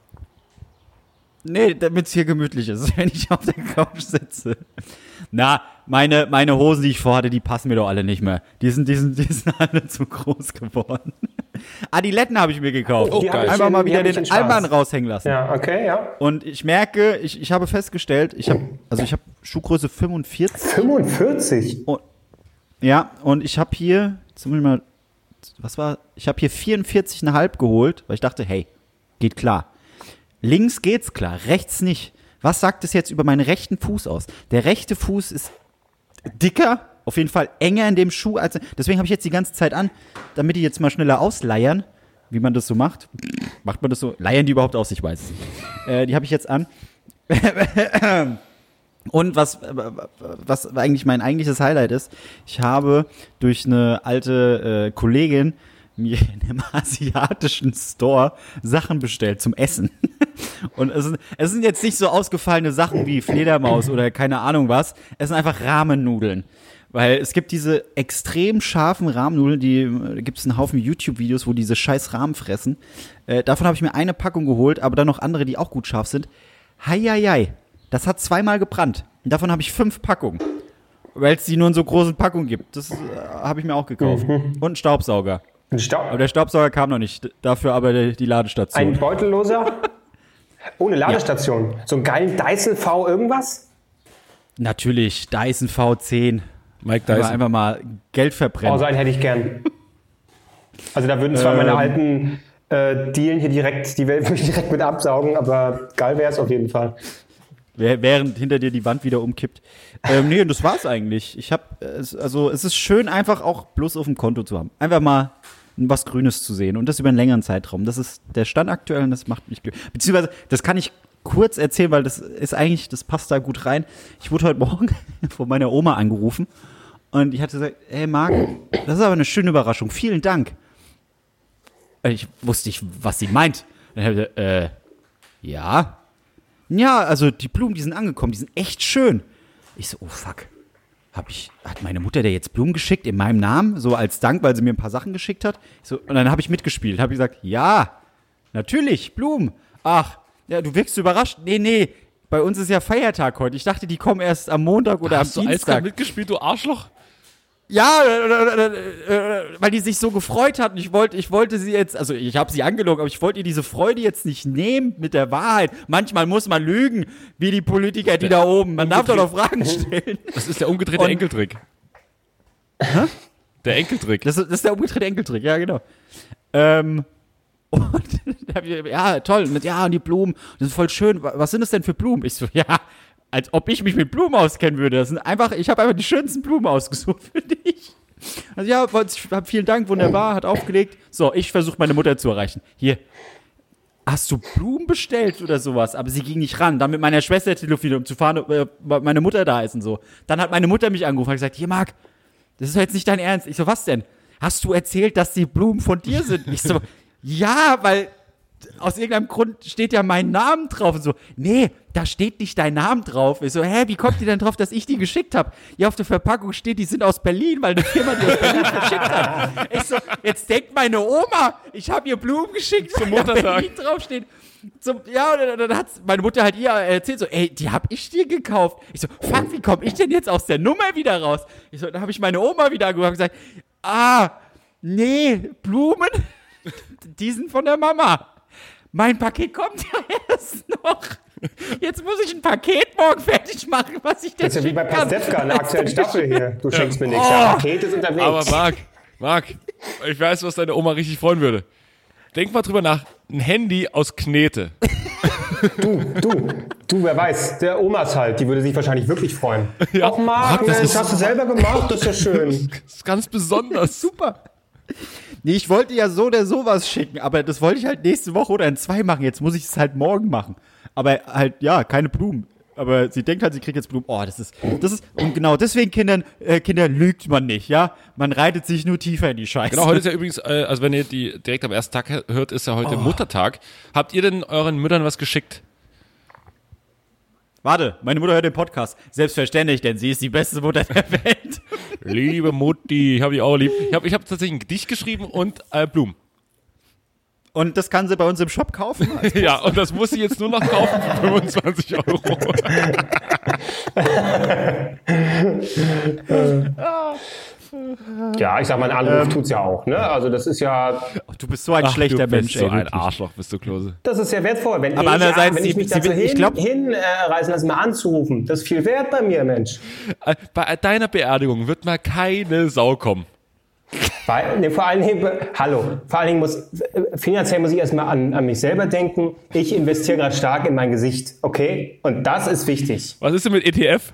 Nee, damit es hier gemütlich ist, <laughs> wenn ich auf der Couch sitze. Na, meine, meine Hosen, die ich vorhatte, die passen mir doch alle nicht mehr. Die sind, die sind, die sind <laughs> alle zu groß geworden. Adiletten habe ich mir gekauft. Oh, geil. Einfach mal wieder den. Alman raushängen lassen. Ja, okay, ja. Und ich merke, ich, ich habe festgestellt, ich habe, also ich habe Schuhgröße 45. 45. Und, ja, und ich habe hier, ich mal, was war, ich habe hier 44,5 geholt, weil ich dachte, hey, geht klar. Links geht's klar, rechts nicht. Was sagt es jetzt über meinen rechten Fuß aus? Der rechte Fuß ist dicker, auf jeden Fall enger in dem Schuh als. Deswegen habe ich jetzt die ganze Zeit an, damit die jetzt mal schneller ausleiern, wie man das so macht. Macht man das so? Leiern die überhaupt aus? Ich weiß es. nicht. Äh, die habe ich jetzt an. <clears throat> Und was, was eigentlich mein eigentliches Highlight ist, ich habe durch eine alte äh, Kollegin mir in einem <laughs> asiatischen Store Sachen bestellt zum Essen. Und es sind, es sind jetzt nicht so ausgefallene Sachen wie Fledermaus oder keine Ahnung was. Es sind einfach Rahmennudeln. Weil es gibt diese extrem scharfen Rahmennudeln, die gibt es einen Haufen YouTube-Videos, wo diese scheiß Rahmen fressen. Äh, davon habe ich mir eine Packung geholt, aber dann noch andere, die auch gut scharf sind. Heieiei, das hat zweimal gebrannt. Und davon habe ich fünf Packungen. Weil es die nur in so großen Packungen gibt. Das äh, habe ich mir auch gekauft. Und einen Staubsauger. Ein Staub. Aber der Staubsauger kam noch nicht. Dafür aber die Ladestation. Ein beutelloser? Ohne Ladestation. So einen geilen Dyson V irgendwas? Natürlich, Dyson V10. Mike Aber Dyson. einfach mal Geld Oh, verbrennen. so einen hätte ich gern. Also da würden zwar meine Ähm. alten äh, Dielen hier direkt, die <laughs> würde ich direkt mit absaugen, aber geil wäre es auf jeden Fall. Während hinter dir die Wand wieder umkippt. Ähm, nee, und das war's eigentlich. Ich hab, es, also es ist schön, einfach auch bloß auf dem Konto zu haben. Einfach mal was Grünes zu sehen und das über einen längeren Zeitraum. Das ist der Stand aktuell und das macht mich glücklich. Beziehungsweise, das kann ich kurz erzählen, weil das ist eigentlich, das passt da gut rein. Ich wurde heute Morgen <laughs> von meiner Oma angerufen und ich hatte gesagt, hey Marc, das ist aber eine schöne Überraschung. Vielen Dank. Und Ich wusste nicht, was sie meint. Dann habe ich gesagt, äh, ja. Ja, also die Blumen, die sind angekommen, die sind echt schön. Ich so, oh fuck. Hab ich, hat meine Mutter dir jetzt Blumen geschickt in meinem Namen, so als Dank, weil sie mir ein paar Sachen geschickt hat? So, und dann habe ich mitgespielt, habe gesagt, ja, natürlich, Blumen. Ach, ja, du wirkst überrascht. Nee, nee, bei uns ist ja Feiertag heute. Ich dachte, die kommen erst am Montag oder Hast du am eiskalt Dienstag. mitgespielt, du Arschloch? Ja, weil die sich so gefreut hat und ich wollte, ich wollte sie jetzt, also ich habe sie angelogen, aber ich wollte ihr diese Freude jetzt nicht nehmen mit der Wahrheit. Manchmal muss man lügen, wie die Politiker, die da oben. Man darf doch noch Fragen stellen. Das ist der umgedrehte Und- Enkeltrick. Der Enkeltrick. Das, ist- das ist der umgedrehte Enkeltrick, ja, genau. Ähm, <laughs> und ja, toll, mit, ja, und die Blumen, das ist voll schön. Wa- Was sind das denn für Blumen? Ich so, ja, als ob ich mich mit Blumen auskennen würde. Das sind einfach, ich habe einfach die schönsten Blumen ausgesucht für dich. Also ja, vielen Dank, wunderbar, hat aufgelegt. So, ich versuche meine Mutter zu erreichen. Hier, hast du Blumen bestellt oder sowas? Aber sie ging nicht ran. Dann mit meiner Schwester telefoniert, um zu fahren, äh, weil meine Mutter da ist und so. Dann hat meine Mutter mich angerufen und gesagt, hier, Marc, das ist jetzt nicht dein Ernst. Ich so, was denn? Hast du erzählt, dass die Blumen von dir sind? Ich so, ja, weil aus irgendeinem Grund steht ja mein Name drauf. Und so, nee, da steht nicht dein Name drauf. Ich so, hä, wie kommt ihr denn drauf, dass ich die geschickt habe? Ja, auf der Verpackung steht, die sind aus Berlin, weil eine Firma die aus Berlin verschickt hat. Ich so, jetzt denkt meine Oma, ich habe ihr Blumen geschickt, zum Muttertag. Berlin draufsteht. Zum, ja, und dann, dann hat meine Mutter halt ihr erzählt, so, ey, die hab ich dir gekauft. Ich so, fuck, wie komme ich denn jetzt aus der Nummer wieder raus? Ich so, dann habe ich meine Oma wieder angerufen und gesagt, ah, nee, Blumen, <laughs> die sind von der Mama. Mein Paket kommt ja <laughs> erst noch. Jetzt muss ich ein Paket morgen fertig machen, was ich dir Das ist ja wie bei. Pastewka in der aktuellen <laughs> Staffel hier. Du schenkst mir nichts. Oh. Ja, Paket ist unterwegs. Aber Marc, Marc, ich weiß, was deine Oma richtig freuen würde. Denk mal drüber nach. Ein Handy aus Knete. Du, du, du, wer weiß, der Omas halt, die würde sich wahrscheinlich wirklich freuen. Ja. Ach Marc, Marc, das Mensch, hast du selber gemacht, das ist ja schön. <laughs> Das ist ganz besonders. Super. Nee, ich wollte ja so oder sowas schicken, aber das wollte ich halt nächste Woche oder in zwei machen. Jetzt muss ich es halt morgen machen. Aber halt, ja, keine Blumen. Aber sie denkt halt, sie kriegt jetzt Blumen. Oh, das ist, das ist, und genau deswegen, Kindern, äh, Kinder, lügt man nicht, ja? Man reitet sich nur tiefer in die Scheiße. Genau, heute ist ja übrigens, äh, also wenn ihr die direkt am ersten Tag hört, ist ja heute Muttertag. Habt ihr denn euren Müttern was geschickt? Warte, meine Mutter hört den Podcast. Selbstverständlich, denn sie ist die beste Mutter der Welt. Liebe Mutti, habe ich auch lieb. Ich habe ich hab tatsächlich ein Gedicht geschrieben und äh, Blumen. Und das kann sie bei uns im Shop kaufen. <laughs> Ja, und das muss sie jetzt nur noch kaufen für 25 Euro. <laughs> Ja, ich sag mal, ein Anruf Ähm. tut's ja auch. Ne? Also das ist ja, du bist so ein Ach, schlechter du bist Mensch, so ey. ein wirklich. Arschloch, bist du, Klose. das ist ja wertvoll. Wenn Aber ich, andererseits, wenn ich sie- mich sie dazu hin, ich glaub- hinreißen äh, lasse, mal anzurufen, das ist viel wert bei mir, Mensch. Äh, Bei deiner Beerdigung wird mal keine Sau kommen. Weil, nee, vor allen Dingen, hallo, vor allen Dingen muss, äh, finanziell muss ich erstmal an, an mich selber denken. Ich investiere gerade stark in mein Gesicht, okay? Und das ist wichtig. Was ist denn mit ETF?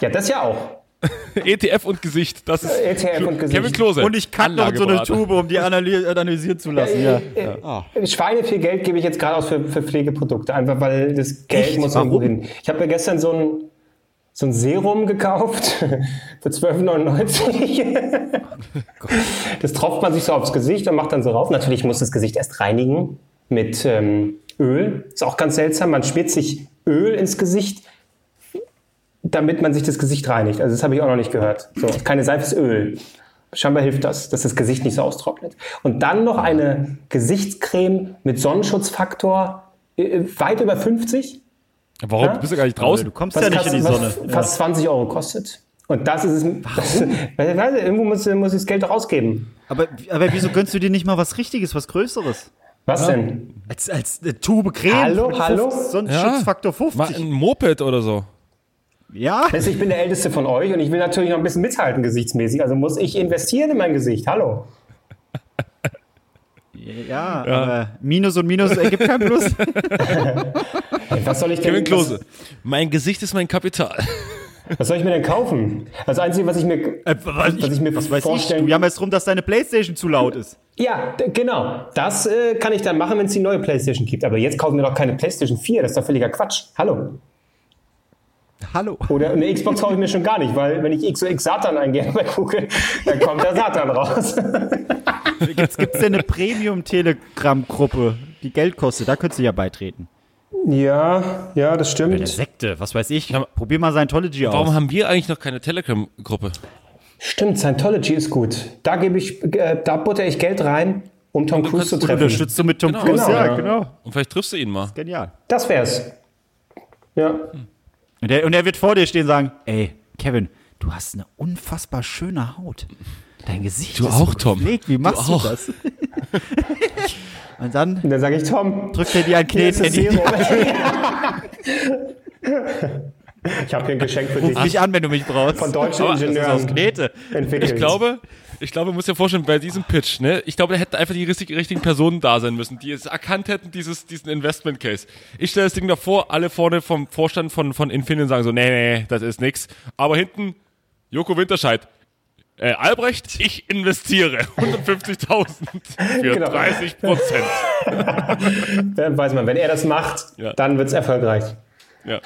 Ja, das ja auch. <laughs> ETF und Gesicht, das ist ETF und Gesicht. Kevin Klose. Und ich kann noch so eine. Tube, um die analy analysieren zu lassen. Ja. Äh, Schweine viel Geld gebe ich jetzt gerade aus für, für Pflegeprodukte, einfach weil das Geld Echt? muss irgendwo hin. Ich habe mir gestern so ein, so ein Serum gekauft <laughs> für 12,99. <laughs> das tropft man sich so aufs Gesicht und macht dann so rauf. Natürlich muss das Gesicht erst reinigen mit ähm, Öl. Ist auch ganz seltsam. Man schmiert sich Öl ins Gesicht, damit man sich das Gesicht reinigt. Also das habe ich auch noch nicht gehört. So, keine Seife ist Öl. Scheinbar hilft das, dass das Gesicht nicht so austrocknet. Und dann noch eine Gesichtscreme mit Sonnenschutzfaktor äh, weit über 50. Warum? Ja? Du bist ja gar nicht draußen. Du kommst ja nicht in die was Sonne. fast 20 Euro kostet. Und das ist es. Das, <laughs> weil, weil, irgendwo muss, muss ich das Geld doch ausgeben. Aber, aber wieso gönnst du dir nicht mal was Richtiges, was Größeres? Was denn? Als, als eine Tube Creme. Hallo, mit hallo? 50, so ein Ja. Schutzfaktor Mal 50. ein Moped oder so. Ja. Also ich bin der Älteste von euch und ich will natürlich noch ein bisschen mithalten gesichtsmäßig. Also muss ich investieren in mein Gesicht. Hallo. Ja, aber Minus und Minus ergibt kein Plus. <laughs> Was soll ich denn? Kevin Klose. Mein Gesicht ist mein Kapital. Was, soll ich mir denn kaufen? Das Einzige, was ich mir, Äh, was, was ich mir was weiß ich? vorstellen Du jammerst drum, dass deine Playstation zu laut ist. Ja, genau. Das äh, kann ich dann machen, wenn es die neue PlayStation gibt. Aber jetzt kaufen wir doch keine PlayStation 4. Das ist doch völliger Quatsch. Hallo. Hallo. Oder eine Xbox kaufe ich mir schon gar nicht, weil wenn ich XOX Satan eingebe bei Google, dann kommt der Satan raus. Gibt's, gibt's denn eine Premium-Telegram-Gruppe, die Geld kostet? Da könntest du ja beitreten. ja, ja, das Eine stimmt. Sekte, was weiß ich. Probier mal Scientology Warum aus. haben wir eigentlich noch keine Telegram-Gruppe? Stimmt, Scientology ist gut. Da gebe ich, äh, da butter ich Geld rein, um Tom Cruise zu treffen. Unterstützt du mit Tom Genau. Cruise? Genau, ja, ja. genau. Und vielleicht triffst du ihn mal. Genial. Das wär's. Ja. Und er, und er wird vor dir stehen und sagen, ey, Kevin, du hast eine unfassbar schöne Haut. Dein Gesicht Du ist auch, so Tom. gepflegt. Wie Du machst du, auch. das? <laughs> Und dann Und dann sage ich, Tom, drückt er dir ein. Serum. ich habe hier ein Geschenk für dich. Ruf mich an, wenn du mich brauchst. Von deutschen Aber das ist Ingenieuren aus Knete. entwickelt. Ich glaube, ich glaube, man muss ja vorstellen, bei diesem Pitch, ne, ich glaube, da hätten einfach die richtig, richtigen Personen da sein müssen, die es erkannt hätten, dieses, diesen Investment Case. Ich stelle das Ding davor, alle vorne vom Vorstand von, von Infineon sagen so, nee, nee, das ist nix. Aber hinten, Joko Winterscheid, äh, Albrecht, ich investiere <laughs> 150.000 für Genau. 30 Prozent. <laughs> Dann weiß man, wenn er das macht, Ja. dann wird's erfolgreich. Ja.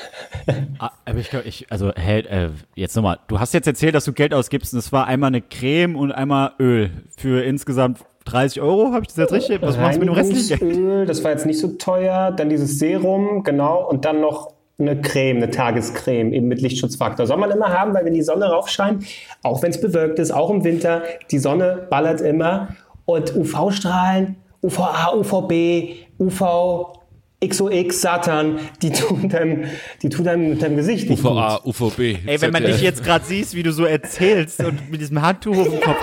Ah, Aber ich glaube, ich, also, hey, äh, jetzt nochmal. Du hast jetzt erzählt, dass du Geld ausgibst und es war einmal eine Creme und einmal Öl für insgesamt 30 Euro. Habe ich das jetzt richtig? Was machst du mit dem restlichen Geld? Das war jetzt nicht so teuer. Dann dieses Serum, genau. Und dann noch eine Creme, eine Tagescreme, eben mit Lichtschutzfaktor. Soll man immer haben, weil wenn die Sonne raufscheint, auch wenn es bewölkt ist, auch im Winter, die Sonne ballert immer. Und UV-Strahlen, UVA, UVB, UV, XOX, Satan, die tun deinem, die tun deinem, mit deinem Gesicht nicht UVA, gut. UVB. Ey, wenn man dich jetzt gerade siehst, wie du so erzählst und mit diesem Handtuch auf dem Kopf.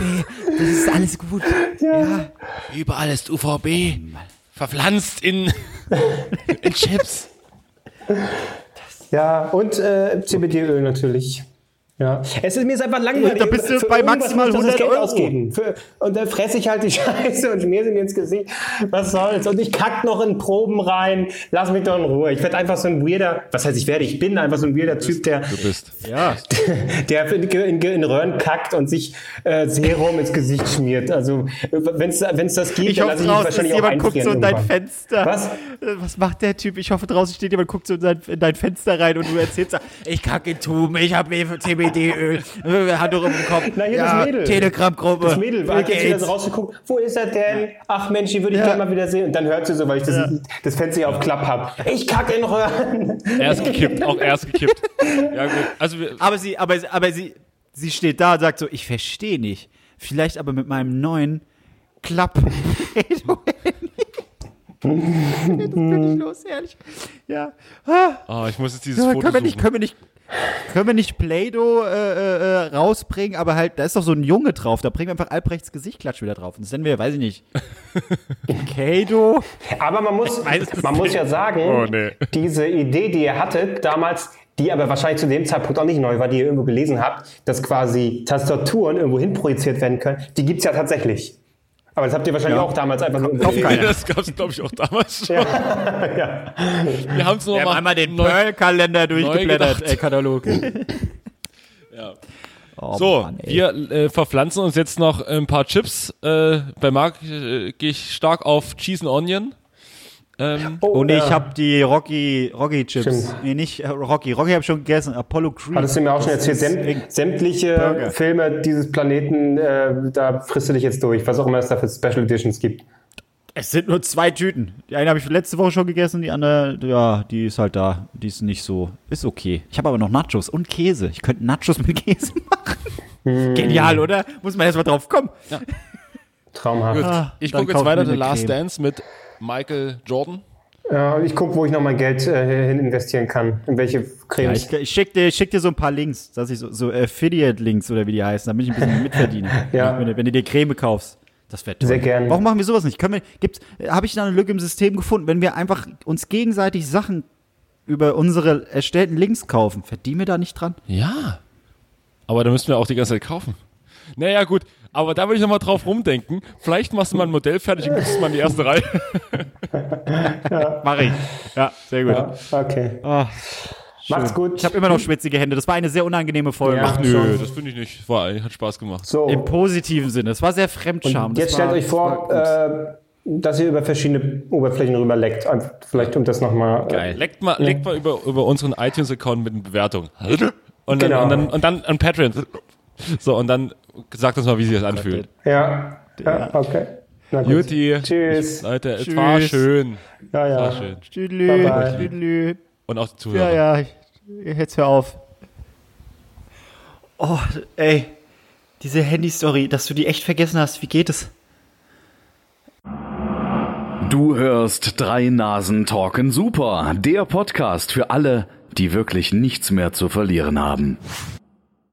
VB, das ist alles gut. Ja. Überall ist UVB. Verpflanzt in, in Chips. Ja, und äh, CBD-Öl natürlich. Ja. Es ist mir ist einfach langweilig. Da bist du Für bei maximal muss ich das 100 Geld Euro. ausgeben. Für, und dann fresse ich halt die <laughs> Scheiße und schmier sie mir ins Gesicht. Was soll's? Und ich kack noch in Proben rein. Lass mich doch in Ruhe. Ich werde einfach so ein weirder, was heißt ich werde, ich bin einfach so ein weirder Typ, der, Du bist. Ja. <laughs> der in, in, in Röhren kackt und sich äh, Serum ins Gesicht schmiert. Also wenn es das gibt, Ich dann hoffe lasse ich mich draußen, wahrscheinlich auch jemand guckt so in dein irgendwann. Fenster. Was? Äh, Was macht der Typ? Ich hoffe draußen steht jemand, guckt so in dein, in dein Fenster rein und du erzählst, ich kacke in Tuben, ich habe CBD-Öl, Handtuch im Kopf. Na, hier ja, das Mädel. Telegram-Gruppe. Das Mädel hat jetzt wieder so rausgeguckt. Wo ist er denn? Ach Mensch, die würde ich Ja. gerne mal wieder sehen. Und dann hört sie so, weil ich das, Ja. das Fenster auf Klapp habe. Ich kacke in Röhren. Er ist gekippt, auch er ist gekippt. Ja, gut. Also wir, Aber sie, aber, aber sie, sie steht da und sagt so, ich verstehe nicht. Vielleicht aber mit meinem neuen Klapp. Geht doch nicht los, ehrlich. Ja. Ah. oh, ich muss jetzt dieses Ja, Foto können wir nicht, suchen. können wir nicht, können wir nicht Play-Doh äh, äh, äh, rausbringen, aber halt, da ist doch so ein Junge drauf, da bringen wir einfach Albrechts Gesichtklatsch wieder drauf. Und das nennen wir, weiß ich nicht, Kado. Aber man muss, weiß es <laughs> man muss ja sagen, Oh, nee. diese Idee, die ihr hattet damals, die aber wahrscheinlich zu dem Zeitpunkt auch nicht neu war, die ihr irgendwo gelesen habt, dass quasi Tastaturen irgendwo hin projiziert werden können, die gibt's ja tatsächlich. Aber das habt ihr wahrscheinlich Ja. auch damals einfach nur Kauf keiner. <laughs> Das gab es, glaube ich, auch damals schon. ja. <laughs> Wir haben es noch Wir haben mal einmal den Pearl-Kalender durchgeblättert, äh, Katalog. Ja. Oh, So, Mann, wir äh, verpflanzen uns jetzt noch ein paar Chips. Äh, bei Marc äh, gehe ich stark auf Cheese and Onion. Ähm, Oh, Oh nee, ja. ich habe die Rocky, Rocky Chips. Stimmt. Nee, nicht äh, Rocky. Rocky habe ich schon gegessen. Apollo Creed. Hattest du mir auch schon erzählt, säm sämtliche Burger. Filme dieses Planeten, äh, da frisst du dich jetzt durch, was auch immer es da für Special Editions gibt. Es sind nur zwei Tüten. Die eine habe ich letzte Woche schon gegessen, die andere, ja, die ist halt da. Die ist nicht so, ist okay. Ich habe aber noch Nachos und Käse. Ich könnte Nachos mit Käse <laughs> machen. Genial, oder? Muss man erst mal drauf kommen. Traumhaft. gut. Ah, ich gucke jetzt weiter The Last Creme. Dance mit Michael Jordan. Ja, und ich gucke, wo ich noch mein Geld äh, hin investieren kann. In welche Ja, Cremes. ich ich schicke dir, schick dir so ein paar Links, dass ich so, so Affiliate-Links oder wie die heißen, damit ich ein bisschen mitverdiene. <laughs> Ja. Wenn, du- wenn du dir Creme kaufst. Das wäre toll. Sehr gern. Warum machen wir sowas nicht? Können wir, gibt's, habe ich da eine Lücke im System gefunden? Wenn wir einfach uns gegenseitig Sachen über unsere erstellten Links kaufen, verdienen wir da nicht dran? Ja. Aber da müssten wir auch die ganze Zeit kaufen. Naja, gut. Aber da würde ich nochmal drauf rumdenken. Vielleicht machst du mal ein Modell fertig und gibst es mal in die erste Reihe. <laughs> Mache ich. Ja, sehr gut. Ja, okay. Ah, Macht's gut. ich habe immer noch schwitzige Hände. Das war eine sehr unangenehme Folge. Ja. Ach, Nö, schon. das finde ich nicht. War, hat Spaß gemacht. so. Im positiven Sinne. Es war sehr Fremdscham. Und Das jetzt war, stellt euch vor, äh, dass ihr über verschiedene Oberflächen rüber leckt. Vielleicht um das nochmal. Geil. Leckt mal, leckt mal über, über unseren iTunes-Account mit einer Bewertung. Und dann, Genau. und dann, und dann an Patreon. So, und dann sagt uns mal, wie sich das anfühlt. Ja. ja, okay. Na gut. Juti. Tschüss. Leute, es Tschüss. war schön. Ja, ja. War schön. Tschüdelü, tschüdelü. Und auch die Zuhörer. Ja, ja, ich- jetzt hör auf. Oh, ey, diese Handy-Story, dass du die echt vergessen hast, wie geht es? Du hörst drei Nasen talken super, der Podcast für alle, die wirklich nichts mehr zu verlieren haben.